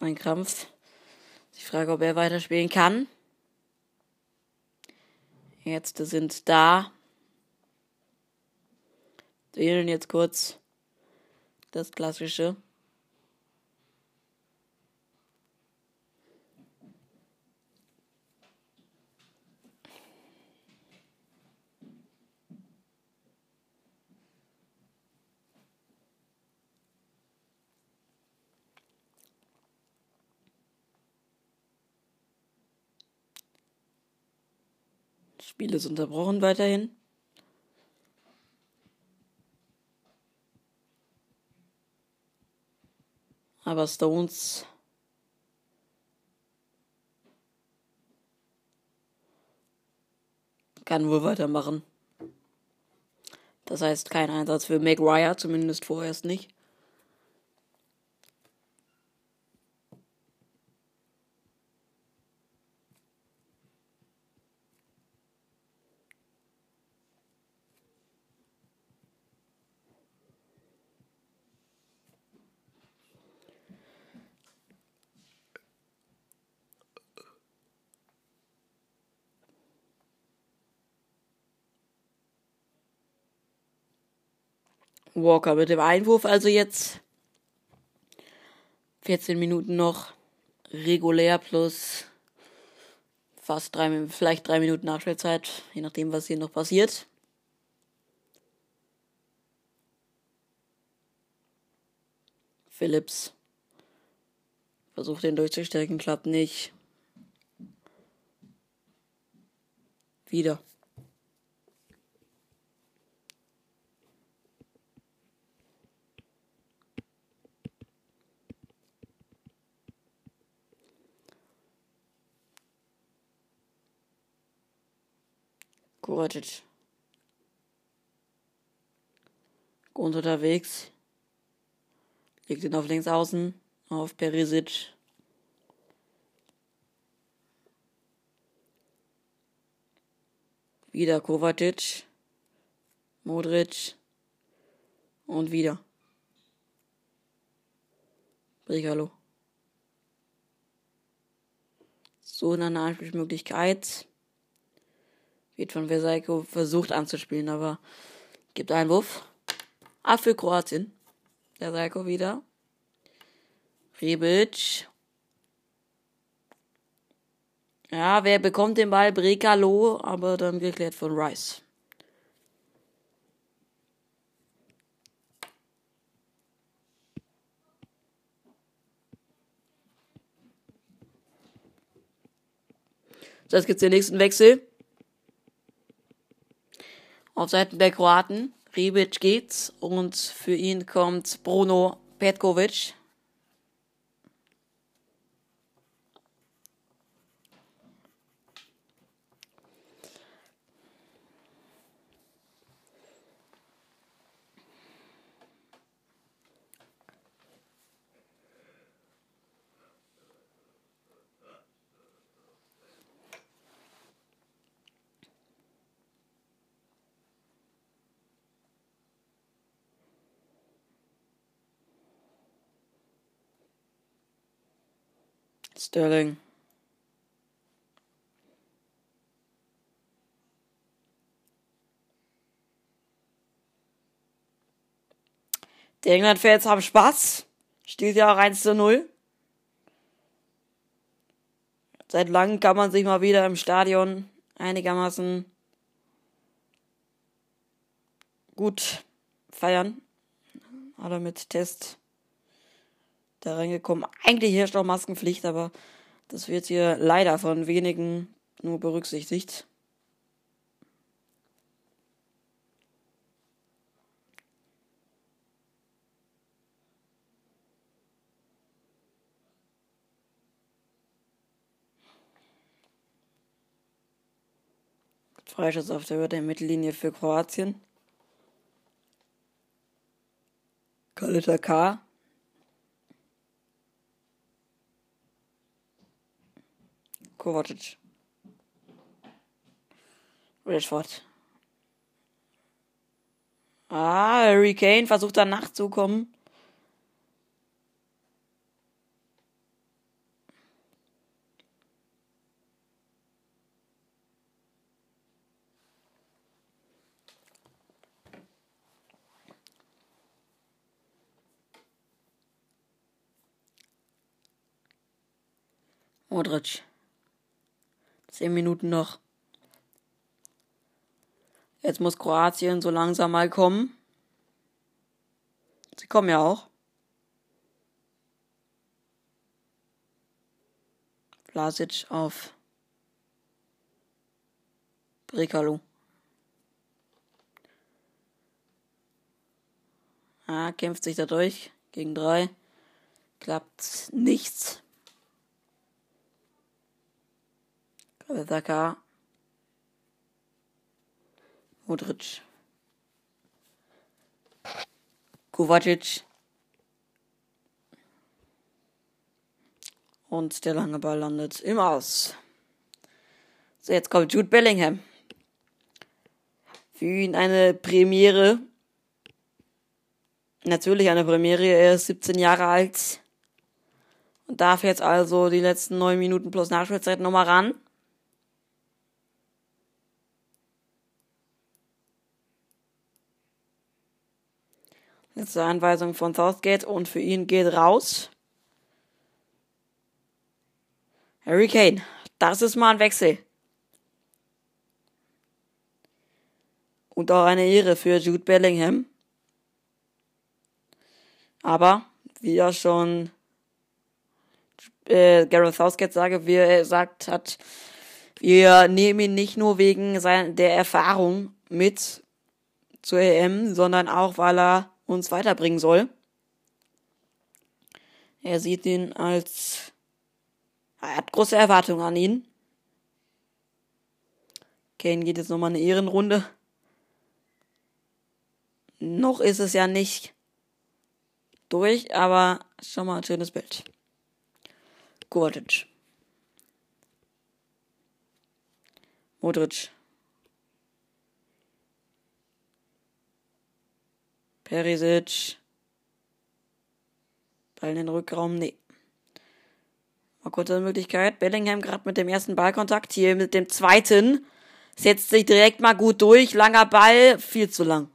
Ein Krampf. Die Frage, ob er weiterspielen kann. Ärzte sind da. Wählen jetzt kurz das Klassische. Spiel ist unterbrochen weiterhin. Aber Stones kann wohl weitermachen. Das heißt kein Einsatz für Maguire, zumindest vorerst nicht. Walker mit dem Einwurf also jetzt 14 Minuten noch regulär plus fast drei, vielleicht drei Minuten Nachspielzeit, je nachdem, was hier noch passiert. Phillips versucht den durchzustecken, klappt nicht. Wieder. Kovacic. Gut unterwegs. Legt ihn auf links außen. Auf Perisic. Wieder Kovacic. Modric. Und wieder. Brigalo. So eine Anspielmöglichkeit. Wird von Versailles versucht anzuspielen, aber gibt Einwurf. Ah, für Kroatien. Der Seiko wieder. Rebic. Ja, wer bekommt den Ball? Brekalo, aber dann geklärt von Rice. So, jetzt gibt's den nächsten Wechsel. Auf Seiten der Kroaten. Rebic geht's und für ihn kommt Bruno Petkovic. Sterling. Die England-Fans haben Spaß. Steht ja auch 1 zu 0. Seit langem kann man sich mal wieder im Stadion einigermaßen gut feiern. Oder mit Test da reingekommen. Eigentlich herrscht auch Maskenpflicht, aber das wird hier leider von wenigen nur berücksichtigt. Freischuss auf der Höhe der Mittellinie für Kroatien. Kalita K. Kovacic. Rashford. Ah, Harry Kane versucht da nachzukommen. Modric. Zehn Minuten noch. Jetzt muss Kroatien so langsam mal kommen. Sie kommen ja auch. Vlasic auf Brekalo. Ah, kämpft sich da durch. Gegen drei. Klappt nichts. Saka, Modric, Kovacic und der lange Ball landet im Aus. So, jetzt kommt Jude Bellingham. Für ihn eine Premiere. Natürlich eine Premiere. Er ist 17 Jahre alt und darf jetzt also die letzten neun Minuten plus Nachspielzeit nochmal ran. Letzte Anweisung von Southgate und für ihn geht raus. Harry Kane. Das ist mal ein Wechsel. Und auch eine Ehre für Jude Bellingham. Aber, wie er schon äh, Gareth Southgate sage, wie er sagt hat, wir nehmen ihn nicht nur wegen seiner, der Erfahrung mit zur EM, sondern auch, weil er uns weiterbringen soll. Er sieht ihn als, er hat große Erwartungen an ihn. Kane geht jetzt nochmal eine Ehrenrunde. Noch ist es ja nicht durch, aber schon mal ein schönes Bild. Kovacic. Modric. Perisic. Ball in den Rückraum, nee. Mal kurze Möglichkeit. Bellingham gerade mit dem ersten Ballkontakt, hier mit dem zweiten. Setzt sich direkt mal gut durch. Langer Ball, viel zu lang.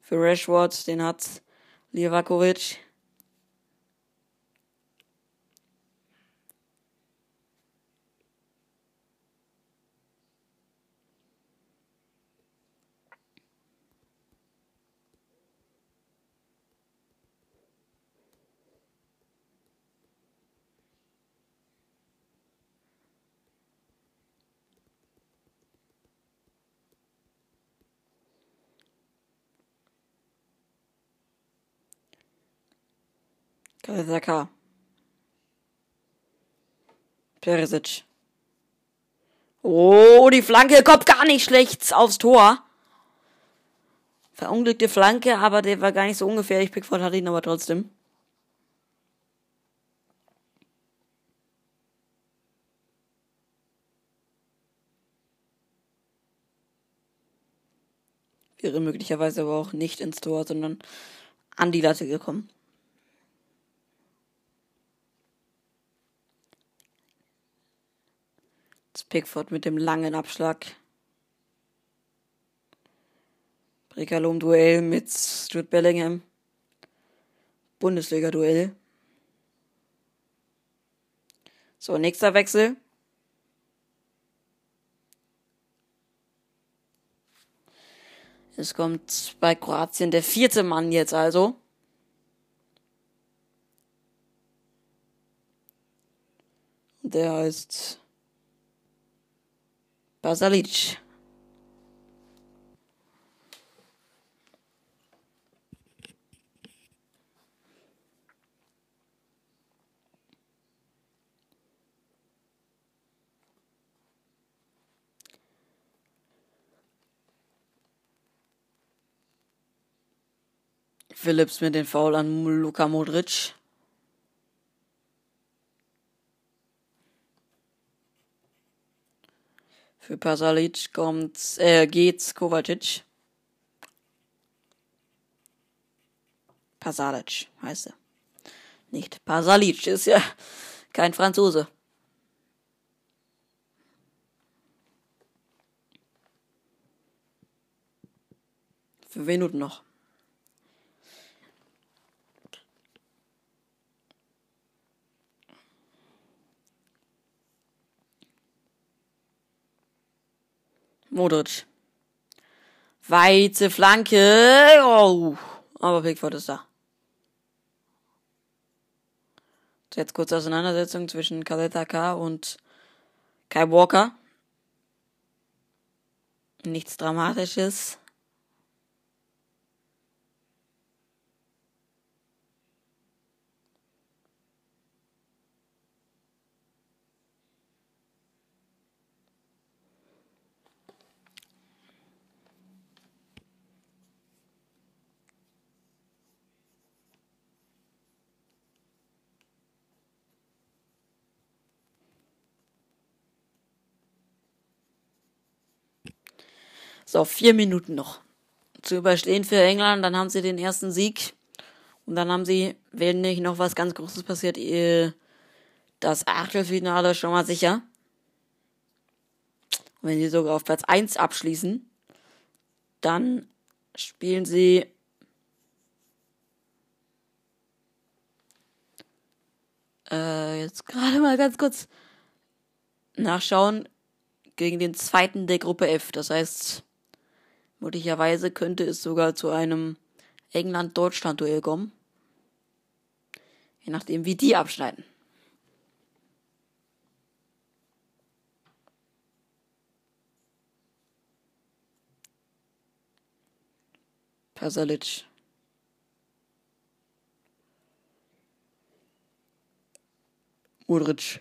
Für Rashford, den hat Livakovic. Kalsaka. Perisic. Oh, die Flanke kommt gar nicht schlecht aufs Tor. Verunglückte Flanke, aber der war gar nicht so ungefährlich. Pickford hat ihn aber trotzdem. Wäre möglicherweise aber auch nicht ins Tor, sondern an die Latte gekommen. Pickford mit dem langen Abschlag. Brekalo im Duell mit Stuart Bellingham. Bundesliga-Duell. So, nächster Wechsel. Es kommt bei Kroatien der vierte Mann jetzt also. Der heißt Basalic. Phillips mit den Foul an Luka Modric. Für Pasalic kommt, äh, geht's Kovacic. Pasalic heißt er. Nicht Pasalic, ist ja kein Franzose. Fünf Minuten noch. Modric. Weite Flanke. Oh. Aber Pickford ist da. Jetzt kurze Auseinandersetzung zwischen Kaleta K und Kai Walker. Nichts Dramatisches. So, vier Minuten noch zu überstehen für England. Dann haben sie den ersten Sieg. Und dann haben sie, wenn nicht noch was ganz Großes passiert, das Achtelfinale schon mal sicher. Und wenn sie sogar auf Platz 1 abschließen, dann spielen sie äh, jetzt gerade mal ganz kurz nachschauen, gegen den zweiten der Gruppe F. Das heißt, möglicherweise könnte es sogar zu einem England-Deutschland-Duell kommen. Je nachdem, wie die abschneiden. Pasalic. Ulrich.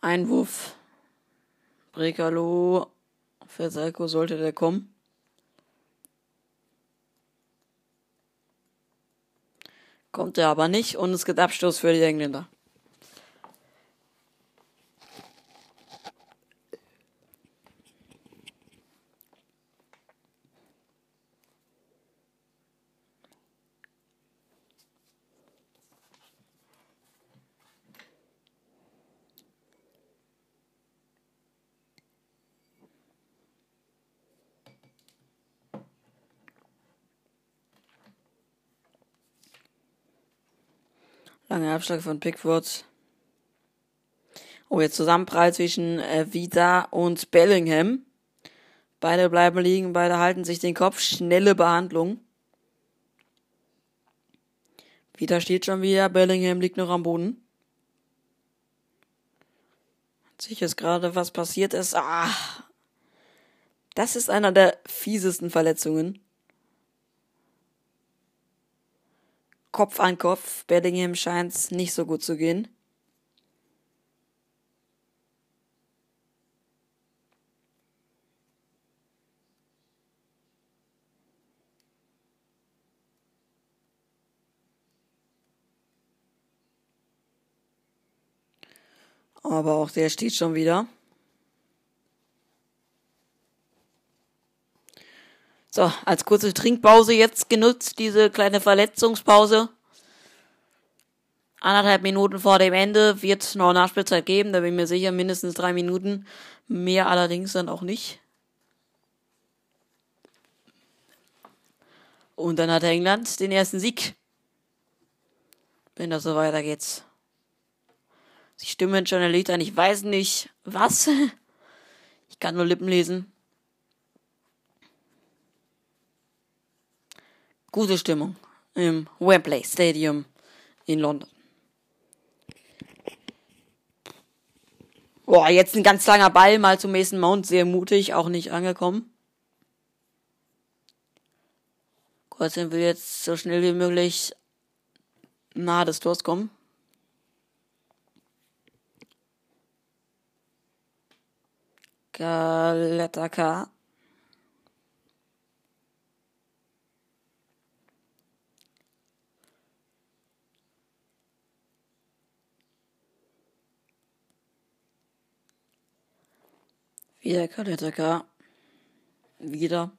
Einwurf. Brekalo. Für sollte der kommen. Kommt er aber nicht und es gibt Abstoß für die Engländer. Langer Abschlag von Pickford. Oh, jetzt Zusammenprall zwischen äh, Vida und Bellingham. Beide bleiben liegen, beide halten sich den Kopf. Schnelle Behandlung. Vida steht schon wieder, Bellingham liegt noch am Boden. Hat sich jetzt gerade was passiert ist. Ah, das ist einer der fiesesten Verletzungen. Kopf an Kopf. Bellingham scheint es nicht so gut zu gehen. Aber auch der steht schon wieder. So, als kurze Trinkpause jetzt genutzt, diese kleine Verletzungspause. Anderthalb Minuten vor dem Ende wird noch Nachspielzeit geben, da bin ich mir sicher, mindestens drei Minuten. Mehr allerdings dann auch nicht. Und dann hat England den ersten Sieg. Wenn das so weitergeht. Sie stimmen schon ein an, ich weiß nicht was. [LAUGHS] Ich kann nur Lippen lesen. Gute Stimmung im Wembley Stadium in London. Boah, jetzt ein ganz langer Ball mal zum Mason Mount, sehr mutig, auch nicht angekommen. Kreuzchen will jetzt so schnell wie möglich nahe des Tors kommen. Galetaka Wieder Kaletaka. Wieder.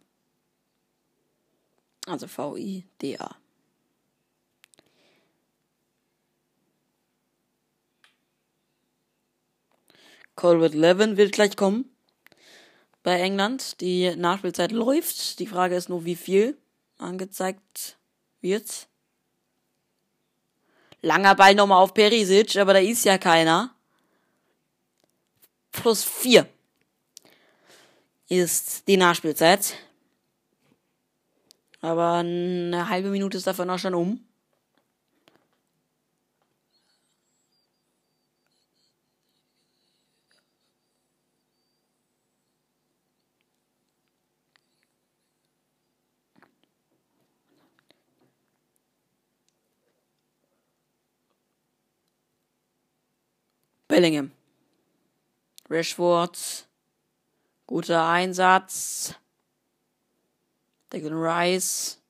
Also V-I-D-A. Colbert Levin wird gleich kommen. Bei England. Die Nachspielzeit läuft. Die Frage ist nur, wie viel angezeigt wird. Langer Ball nochmal auf Perisic, aber da ist ja keiner. Plus vier ist die Nachspielzeit. Aber eine halbe Minute ist davon auch schon um. Bellingham. Rashford. Guter Einsatz. Declan Rice.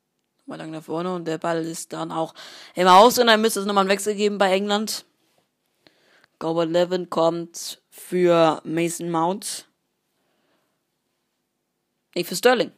Mal lang nach vorne und der Ball ist dann auch im Aus und dann müsste es nochmal einen Wechsel geben bei England. Gobert Levin kommt für Mason Mount. Nee, für Sterling.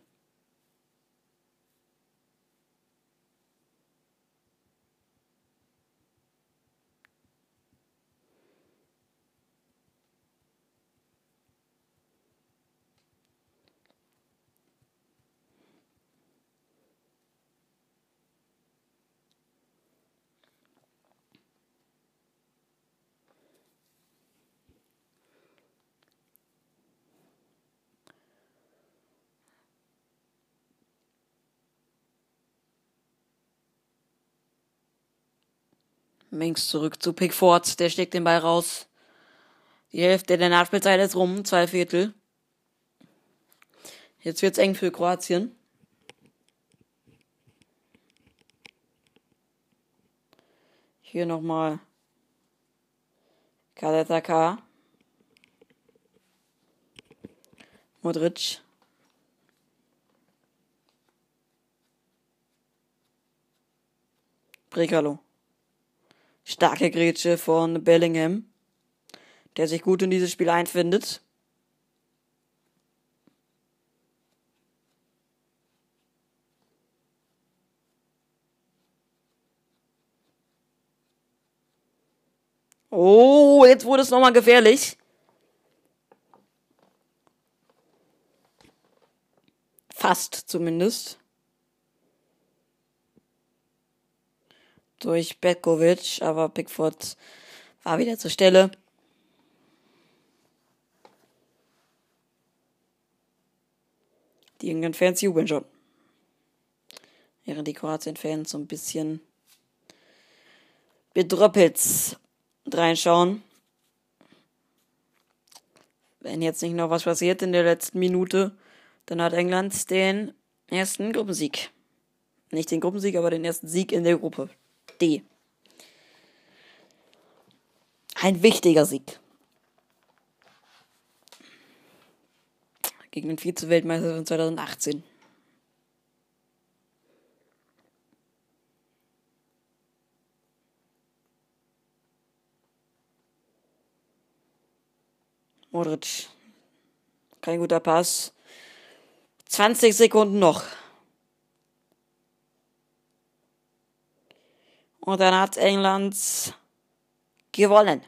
Minks zurück zu Pickford, der steckt den Ball raus. Die Hälfte der Nachspielzeit ist rum, zwei Viertel. Jetzt wird's eng für Kroatien. Hier nochmal Kadeta K. Modric. Brekalo. Starke Grätsche von Bellingham, der sich gut in dieses Spiel einfindet. Oh, jetzt wurde es nochmal gefährlich. Fast zumindest. Durch Betkovic, aber Pickford war wieder zur Stelle. Die England-Fans jubeln schon. Während die Kroatien-Fans so ein bisschen bedröppelt reinschauen. Wenn jetzt nicht noch was passiert in der letzten Minute, dann hat England den ersten Gruppensieg. Nicht den Gruppensieg, aber den ersten Sieg in der Gruppe D. Ein wichtiger Sieg. Gegen den Vize-Weltmeister von 2018. Modric. Kein guter Pass. 20 Sekunden noch. Und dann hat England gewonnen.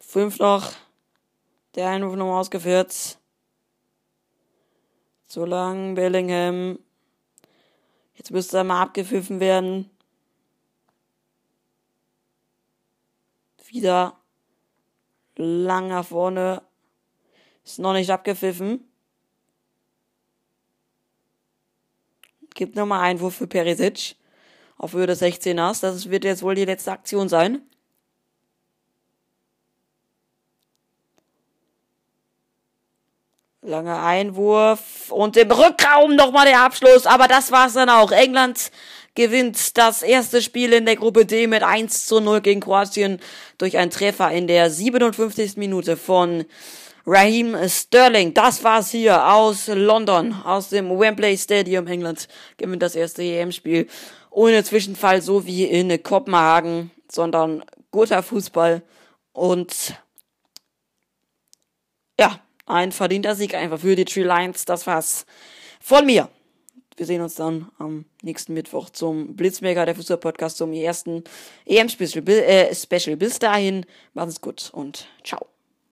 Fünf noch. Der Einwurf nochmal ausgeführt. Zu lang Bellingham. Jetzt müsste er mal abgepfiffen werden. wieder lang nach vorne. Ist noch nicht abgepfiffen. Gibt nochmal Einwurf für Perisic auf Höhe des 16ers. Das wird jetzt wohl die letzte Aktion sein. Langer Einwurf und im Rückraum nochmal der Abschluss, aber das war's dann auch. England gewinnt das erste Spiel in der Gruppe D mit 1 zu 0 gegen Kroatien durch einen Treffer in der 57. Minute von Raheem Sterling. Das war's hier aus London, aus dem Wembley Stadium. England gewinnt das erste EM-Spiel ohne Zwischenfall, so wie in Kopenhagen, sondern guter Fußball und ja, ein verdienter Sieg einfach für die Tree Lions. Das war's von mir wir sehen uns dann am nächsten Mittwoch zum Blitzmaker, der Fußball-Podcast, zum ersten EM-Special. Äh. Bis dahin, macht's gut und ciao.